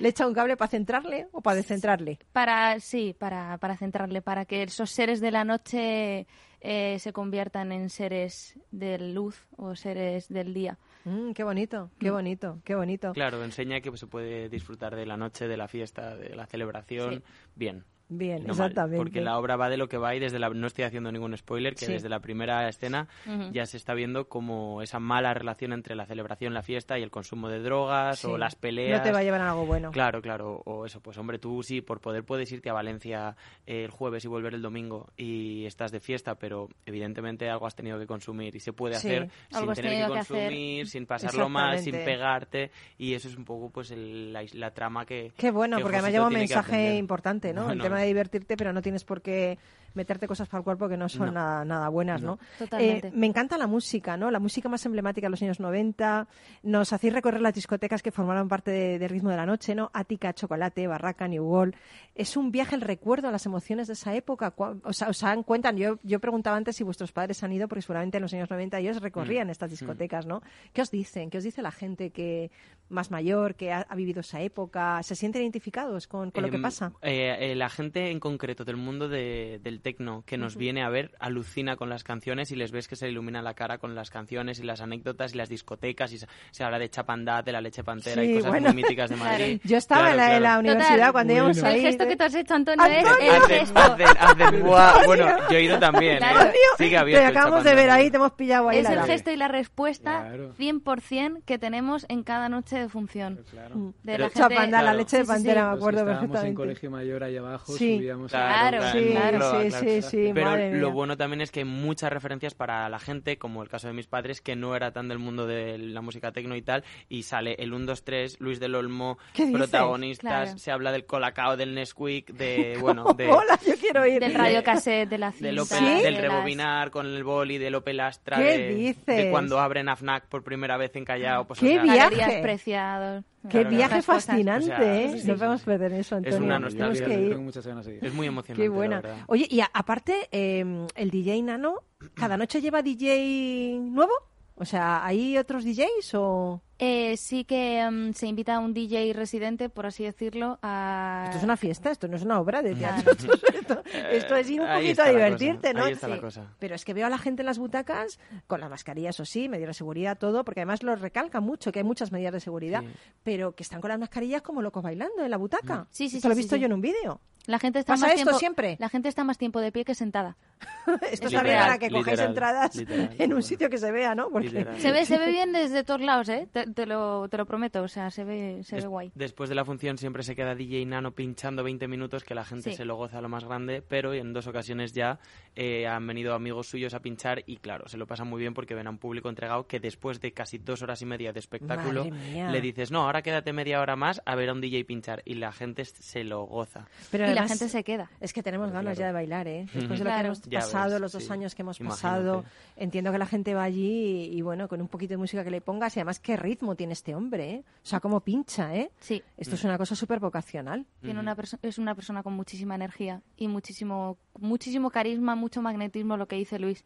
¿Le echa un cable para centrarle o para descentrarle? Para, sí, para, para centrarle, para que esos seres de la noche eh, se conviertan en seres de luz o seres del día. Mm, qué bonito, qué bonito, qué bonito. Claro, enseña que se puede disfrutar de la noche, de la fiesta, de la celebración, Sí. bien. Bien, mal, exactamente. porque la obra va de lo que va y desde la, no estoy haciendo ningún spoiler, que Sí. desde la primera escena ya se está viendo como esa mala relación entre la celebración, la fiesta y el consumo de drogas Sí. o las peleas. No te va a llevar a algo bueno. Claro, claro, o eso, pues hombre, tú sí, por poder puedes irte a Valencia el jueves y volver el domingo y estás de fiesta, pero evidentemente algo has tenido que consumir y se puede Sí, hacer sin tener que consumir, sin pasarlo mal, sin pegarte y eso es un poco pues el- la, la trama que Qué bueno, que porque además lleva un mensaje importante, ¿no? el Bueno, tema de divertirte, pero no tienes por qué meterte cosas para el cuerpo que no son No. nada, nada buenas, ¿no? Totalmente. Eh, me encanta la música, ¿no? La música más emblemática de los años 90. Nos hacéis recorrer las discotecas que formaron parte de, de Ritmo de la Noche, ¿no? Ática, Chocolate, Barraca, New World. Es un viaje al recuerdo a las emociones de esa época. O sea, os dan cuenta, yo, yo preguntaba antes si vuestros padres han ido, porque seguramente en los años 90 ellos recorrían Mm. estas discotecas, ¿no? ¿Qué os dicen? ¿Qué os dice la gente que más mayor, que ha, ha vivido esa época? ¿Se sienten identificados con, con lo que Em, pasa? eh, eh, la gente en concreto del mundo de- del tecno que nos viene a ver alucina con las canciones y les ves que se le ilumina la cara con las canciones y las anécdotas y las discotecas y se, se habla de Chapandá, de la leche pantera Sí, y cosas bueno. muy míticas de Madrid. Yo estaba en, la, en la universidad Total. cuando íbamos Bueno. ahí. El gesto de- que tú has hecho, Antonio, es Antonio. el Hacen, gesto. hacen, hacen, guau. Bueno, yo he ido también. ¿eh? Claro. Sigue Te abierto el acabamos de ver ahí, te hemos pillado ahí. Es la el gesto y la respuesta Claro. 100% que tenemos en cada noche de función. Claro. Mm. De la gente... Chapandá, la leche de Sí, sí, sí. pantera, me que acuerdo estábamos en perfectamente. colegio mayor ahí abajo, Sí. subíamos Claro, a... Sí, Claro. sí, claro. sí, sí, Pero madre lo mía. bueno también es que hay muchas referencias para la gente, como el caso de mis padres, que no era tan del mundo de la música tecno y tal, y sale el 1, 2, 3, Luis del Olmo, protagonistas, Claro. se habla del Colacao, del Nesquik, de, bueno, de... Hola, yo quiero ir. Del radiocassette, de la cinta, Del, Opel- rebobinar con el boli, del Opel Astra, ¿Qué de, dices? de cuando abren AFNAC por primera vez en Callao. Pues, o ¡Qué sea, viaje! Preciados. Qué Claro, viaje cosas. fascinante, O sea, ¿eh? sí, sí, no sí, podemos perder eso, Antonio. una Tenemos nostalgia, que ir. Tengo muchas ganas de ir. Es muy emocionante, Qué buena. Oye, y a- aparte, eh, el DJ Nano, ¿cada noche lleva DJ nuevo? O sea, ¿hay otros DJs o...? Eh, sí que mm, se invita a un DJ residente, por así decirlo, a... Esto es una fiesta, esto no es una obra de Claro. teatro. esto, esto es ir un Ahí poquito a divertirte, cosa, ¿no? ahí está la Sí. cosa. Pero es que veo a la gente en las butacas con la mascarilla, eso sí, medio de seguridad, todo, porque además lo recalca mucho, que hay muchas medidas de seguridad, Sí. pero que están con las mascarillas como locos bailando en la butaca. Sí, sí, Esto lo he visto sí, yo sí. en un vídeo. La gente está ¿Pasa más esto tiempo... siempre? La gente está más tiempo de pie que sentada. Esto es para que cojáis literal, entradas literal, en un bueno. sitio que se vea, ¿no? Porque Literal. Se ve, se ve bien desde todos lados, ¿eh? Te- lo, te lo prometo, o sea, se ve, se Des- ve guay. Después de la función siempre se queda DJ Nano pinchando 20 minutos, que la gente Sí. se lo goza a lo más grande, pero en dos ocasiones ya eh, han venido amigos suyos a pinchar y claro, se lo pasan muy bien porque ven a un público entregado que después de casi dos horas y media de espectáculo le dices, no, ahora quédate media hora más a ver a un DJ pinchar y la gente se lo goza. Pero y la además- gente se queda. Es que tenemos Pero ganas claro. ya de bailar, ¿eh? Después de lo que Claro. hemos Ya pasado, ves, los dos sí. años que hemos Imagínate. pasado, entiendo que la gente va allí y, y, bueno, con un poquito de música que le pongas y además qué ritmo tiene este hombre, ¿eh? O sea, cómo pincha, ¿eh? Sí, Esto es una cosa súper vocacional. tiene una perso- es una persona con muchísima energía y muchísimo, muchísimo carisma, mucho magnetismo, lo que dice Luis,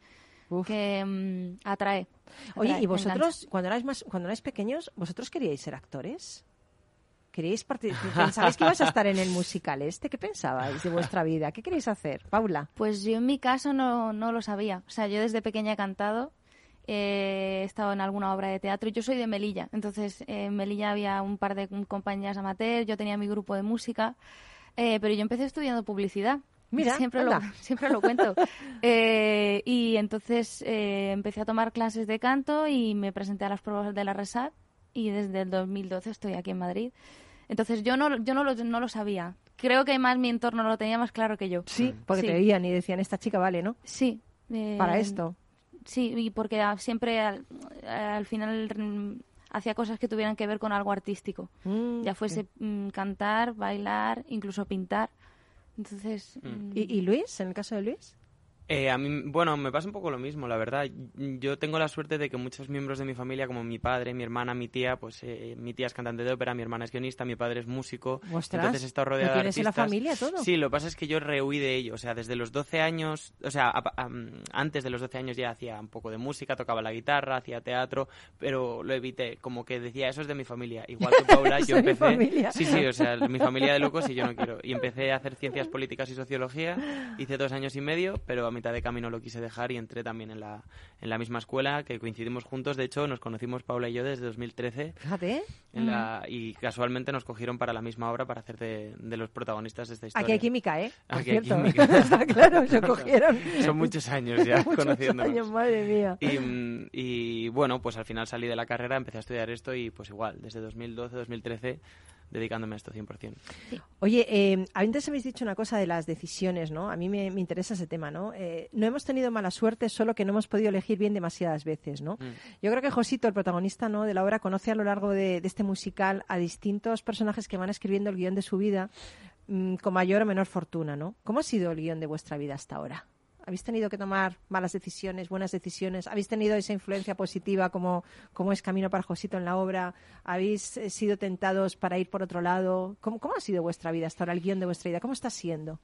Uf. que mm, atrae. Oye, ¿y vosotros, cuando erais más, cuando erais pequeños, vosotros queríais ser actores? ¿Queríais ¿Pensabais que ibas a estar en el musical este? ¿Qué pensabais de vuestra vida? ¿Qué queréis hacer? Paula. Pues yo en mi caso no, no lo sabía. O sea, yo desde pequeña he cantado, eh, he estado en alguna obra de teatro. Yo soy de Melilla, entonces eh, en Melilla había un par de compañías amateur, yo tenía mi grupo de música, eh, pero yo empecé estudiando publicidad. Mira, siempre lo, siempre lo cuento. Eh, y entonces eh, empecé a tomar clases de canto y me presenté a las pruebas de la RESAT y desde el 2012 estoy aquí en Madrid. Entonces yo no, yo no lo, no lo sabía. Creo que más mi entorno lo tenía más claro que yo. Sí, porque Sí. te veían y decían, esta chica vale, ¿no? Sí. eh, Para esto. Sí, y porque siempre al, al final mm, hacía cosas que tuvieran que ver con algo artístico. Mm, Ya fuese mm, cantar, bailar, incluso pintar. Entonces, mm, ¿Y, y Luis? ¿En el caso de Luis? Eh, a mí, bueno, me pasa un poco lo mismo, la verdad. Yo tengo la suerte de que muchos miembros de mi familia, como mi padre, mi hermana, mi tía, pues eh, mi tía es cantante de ópera, mi hermana es guionista, mi padre es músico. Ostras, entonces he estado ¿lo rodeado de en la artistas. familia todo? Sí, lo que pasa es que yo rehuí de ello. O sea, desde los 12 años, o sea, a- a- antes de los 12 años ya hacía un poco de música, tocaba la guitarra, hacía teatro, pero lo evité. Como que decía, eso es de mi familia. Igual que Paula, yo empecé. familia. Sí, sí, o sea, mi familia de locos y yo no quiero. Y empecé a hacer ciencias políticas y sociología. Hice dos años y medio, pero a mitad de camino lo quise dejar y entré también en la, en la misma escuela, que coincidimos juntos. De hecho, nos conocimos Paula y yo desde 2013 Fíjate, en la, y casualmente nos cogieron para la misma obra para hacer de, de los protagonistas de esta historia. Aquí hay química, ¿eh? Por Aquí hay cierto. química. Está claro, se cogieron. Son muchos años ya Muchos conociéndonos. años, madre mía. Y, mm, y, bueno, pues al final salí de la carrera, empecé a estudiar esto y pues igual, desde 2012, 2013, dedicándome a esto 100%. Oye, eh, antes habéis dicho una cosa de las decisiones, ¿no? A mí me, me interesa ese tema, ¿no? Eh, no hemos tenido mala suerte, solo que no hemos podido elegir bien demasiadas veces, ¿no? Mm. Yo creo que Josito, el protagonista ¿no? de la obra, conoce a lo largo de, de este musical a distintos personajes que van escribiendo el guion de su vida mm, con mayor o menor fortuna, ¿no? ¿Cómo ha sido el guion de vuestra vida hasta ahora? ¿Habéis tenido que tomar malas decisiones, buenas decisiones? ¿Habéis tenido esa influencia positiva como, como es Camino para Josito en la obra? ¿Habéis eh, sido tentados para ir por otro lado? ¿Cómo, ¿Cómo ha sido vuestra vida hasta ahora, el guion de vuestra vida? ¿Cómo está siendo?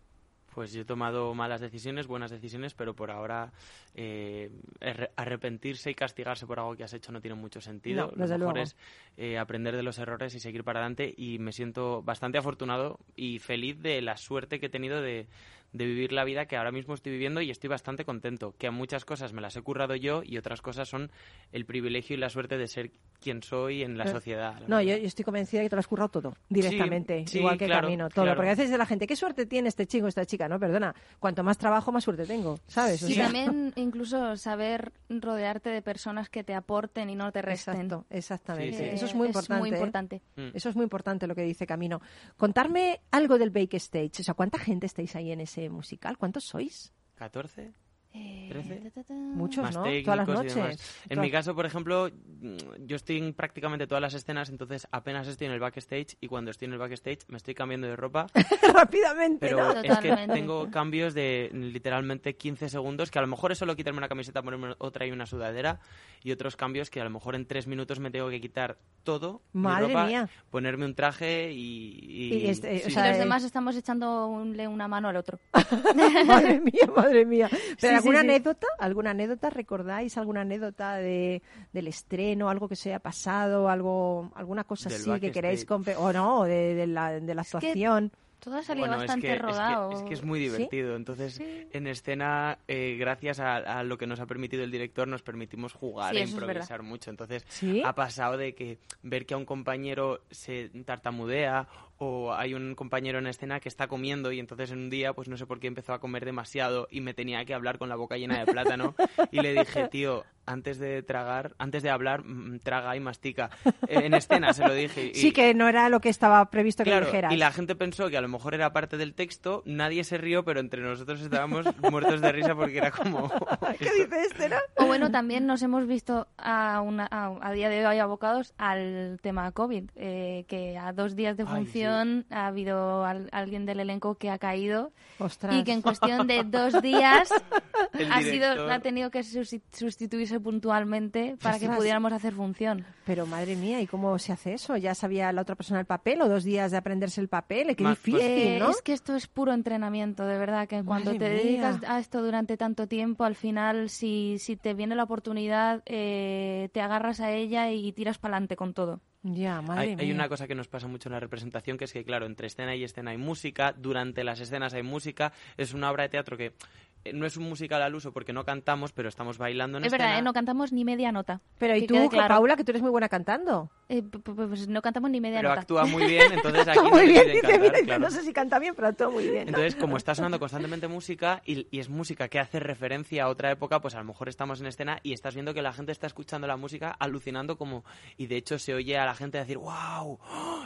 Pues yo he tomado malas decisiones, buenas decisiones, pero por ahora eh, arre- arrepentirse y castigarse por algo que has hecho no tiene mucho sentido. No, Lo mejor luego. es eh, aprender de los errores y seguir para adelante y me siento bastante afortunado y feliz de la suerte que he tenido de, de vivir la vida que ahora mismo estoy viviendo y estoy bastante contento. Que a muchas cosas me las he currado yo y otras cosas son el privilegio y la suerte de ser quien soy en la Eh, sociedad. la No, yo, estoy convencida de que te lo has currado todo, directamente, sí, igual que claro, Camino, todo. claro. Porque a veces dice la gente, ¿qué suerte tiene este chico, esta chica? No, perdona, cuanto más trabajo, más suerte tengo, ¿sabes? O y sea, también incluso saber rodearte de personas que te aporten y no te resten. Exacto, exactamente. Sí, sí. Eso es muy importante. muy ¿eh? importante. Mm. Eso es muy importante lo que dice Camino. Contarme algo del Backstage. O sea, ¿cuánta gente estáis ahí en ese musical? ¿Cuántos sois? ¿14? Eh. Muchos, más ¿no? técnicos Todas las y noches. demás. En Todas- mi caso, por ejemplo, mm, yo estoy en prácticamente todas las escenas, entonces apenas estoy en el backstage y cuando estoy en el backstage me estoy cambiando de ropa, Rápidamente, pero ¿no? es que tengo cambios de literalmente 15 segundos, que a lo mejor es solo quitarme una camiseta, ponerme otra y una sudadera, y otros cambios que a lo mejor en tres minutos me tengo que quitar todo, mi Madre ropa, mía. ponerme un traje y... y- Y este, sí, o Y sea, los eh, demás estamos echándole una mano al otro. madre mía, madre mía. Pero Sí, ¿alguna sí, sí. anécdota? ¿Alguna anécdota? ¿Recordáis alguna anécdota de, del estreno? ¿Algo que se haya pasado? algo ¿Alguna cosa Del así que queréis backstage. compe- O no, de, de la, de la que- actuación. Todo ha salido Bueno, es bastante que, es que- rodado. Es que, es muy ¿Sí? divertido. Entonces, Sí. en escena, eh, gracias a, a lo que nos ha permitido el director, nos permitimos jugar Sí, e es improvisar mucho. Entonces, ¿Sí? ha pasado de que ver que a un compañero se tartamudea o hay un compañero en escena que está comiendo y entonces en un día, pues no sé por qué empezó a comer demasiado y me tenía que hablar con la boca llena de plátano y le dije, tío, antes de tragar, antes de hablar, mm, traga y mastica. Eh, En escena se lo dije. Y, Sí, que no era lo que estaba previsto que Claro, dijeras. y la gente pensó que a lo mejor era parte del texto, nadie se rió, pero entre nosotros estábamos muertos de risa porque era como... ¿Qué dice este, no? O bueno, también nos hemos visto a, una, a, a día de hoy abocados al tema COVID, eh, que a dos días de Ay, ha habido al- alguien del elenco que ha caído Ostras. y que en cuestión de dos días ha, director- sido, ha tenido que susti- sustituirse puntualmente para que pudiéramos hacer función. Pero madre mía, ¿y cómo se hace eso? ¿Ya sabía la otra persona el papel o dos días de aprenderse el papel? Qué Ma- difícil, pues- Eh, ¿no? Es que esto es puro entrenamiento, de verdad, que cuando Madre te mía. dedicas a esto durante tanto tiempo, al final, si, si te viene la oportunidad, eh, te agarras a ella y tiras para adelante con todo. Ya, madre Hay, mía. hay una cosa que nos pasa mucho en la representación, que es que, claro, entre escena y escena hay música, durante las escenas hay música, es una obra de teatro que no es un musical al uso porque no cantamos, pero estamos bailando en Es verdad. ¿eh? no cantamos ni media nota. Pero y Que tú, claro. Paula, que tú eres muy buena cantando. Eh, pues no cantamos ni media pero nota. actúa muy bien, entonces aquí no muy le bien, dice, cantar, mira, dice, claro. no sé si canta bien, pero actúa muy bien. ¿no? Entonces, como está sonando constantemente música y, y es música que hace referencia a otra época, pues a lo mejor estamos en escena y estás viendo que la gente está escuchando la música alucinando como... Y de hecho se oye a la gente decir, wow,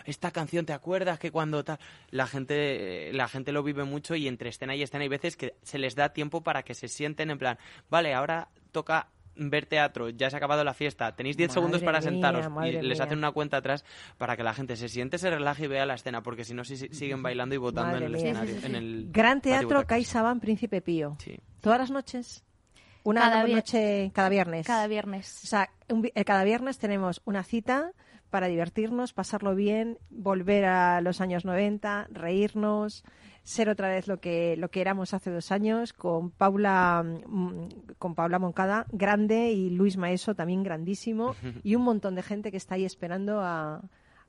esta canción, ¿te acuerdas que cuando tal... La gente, eh, la gente lo vive mucho y entre escena y escena hay veces que se les da tiempo para que se sienten en plan, vale, ahora toca ver teatro, ya se ha acabado la fiesta, tenéis 10 Madre segundos para mía, sentaros y les mía. hacen una cuenta atrás para que la gente se siente, se relaje y vea la escena, porque si no si- si- siguen bailando y votando Madre en el mía. escenario. Sí, sí, en el Gran Teatro. CaixaBank Príncipe Pío. Sí. ¿Todas las noches? Una Cada noche cada viernes. Cada O viernes. sea, un vi- eh, cada viernes tenemos una cita para divertirnos, pasarlo bien, volver a los años 90, reírnos, ser otra vez lo que lo que éramos hace dos años con Paula mm, con Paula Moncada grande y Luis Maeso también grandísimo y un montón de gente que está ahí esperando a,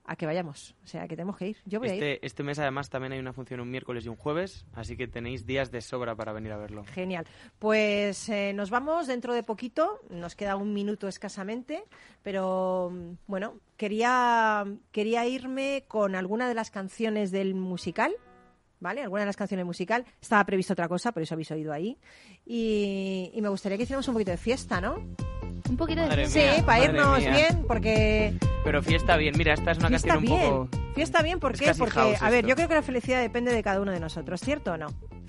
a que vayamos. O sea, que tenemos que ir. Yo voy a ir. Este, este mes además también hay una función un miércoles y un jueves, así que tenéis días de sobra para venir a verlo. Genial. Pues eh, nos vamos dentro de poquito, nos queda un minuto escasamente, pero mm, bueno, quería, quería irme con alguna de las canciones del musical. ¿Vale? Alguna de las canciones musical. Estaba previsto otra cosa, por eso habéis oído ahí. Y, y me gustaría que hiciéramos un poquito de fiesta, ¿no? Un poquito de Madre Sí, para irnos mía. bien, porque Pero fiesta bien, mira, esta es una fiesta canción un poco... Fiesta bien, ¿por Es qué? casi Porque, house a ver, esto. yo creo que la felicidad depende de cada uno de nosotros, ¿cierto o no?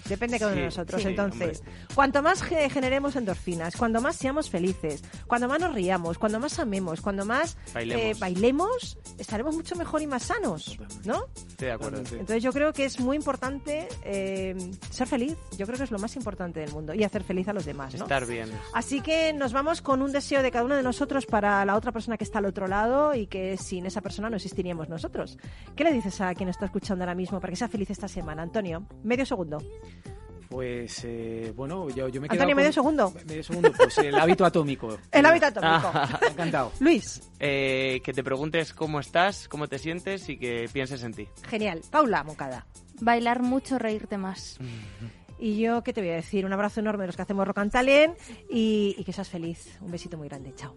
Depende de cada uno de Sí, nosotros. sí, Entonces, cuanto más ge- generemos endorfinas, cuando más seamos felices, cuando más nos riamos, cuando más amemos, cuando más Bailemos. eh, bailemos, estaremos mucho mejor y más sanos, ¿no? Estoy de acuerdo, sí. Entonces yo creo que es muy importante eh, ser feliz. Yo creo que es lo más importante del mundo y hacer feliz a los demás, ¿no? Estar bien. Así que nos vamos con un deseo de cada uno de nosotros para la otra persona que está al otro lado y que sin esa persona no existiríamos nosotros. ¿Qué le dices a quien está escuchando ahora mismo para que sea feliz esta semana? Antonio, medio segundo. Pues eh, bueno, yo, yo me he Antonio, con- medio segundo. Medio segundo, pues el hábito atómico. El hábito atómico. Ha encantado. Luis, Eh, que te preguntes cómo estás, cómo te sientes y que pienses en ti. genial. Paula Moncada. Bailar mucho, reírte más. Y yo, ¿qué te voy a decir? Un abrazo enorme de los que hacemos Rock and Talent y, y que seas feliz. Un besito muy grande. Chao.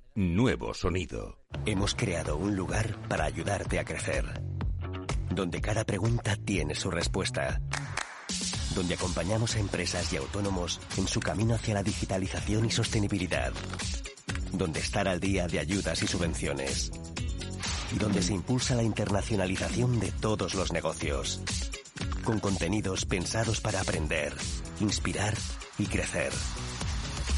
nuevo sonido. Hemos creado un lugar para ayudarte a crecer, donde cada pregunta tiene su respuesta, donde acompañamos a empresas y autónomos en su camino hacia la digitalización y sostenibilidad, donde estar al día de ayudas y subvenciones, donde se impulsa la internacionalización de todos los negocios, con contenidos pensados para aprender, inspirar y crecer.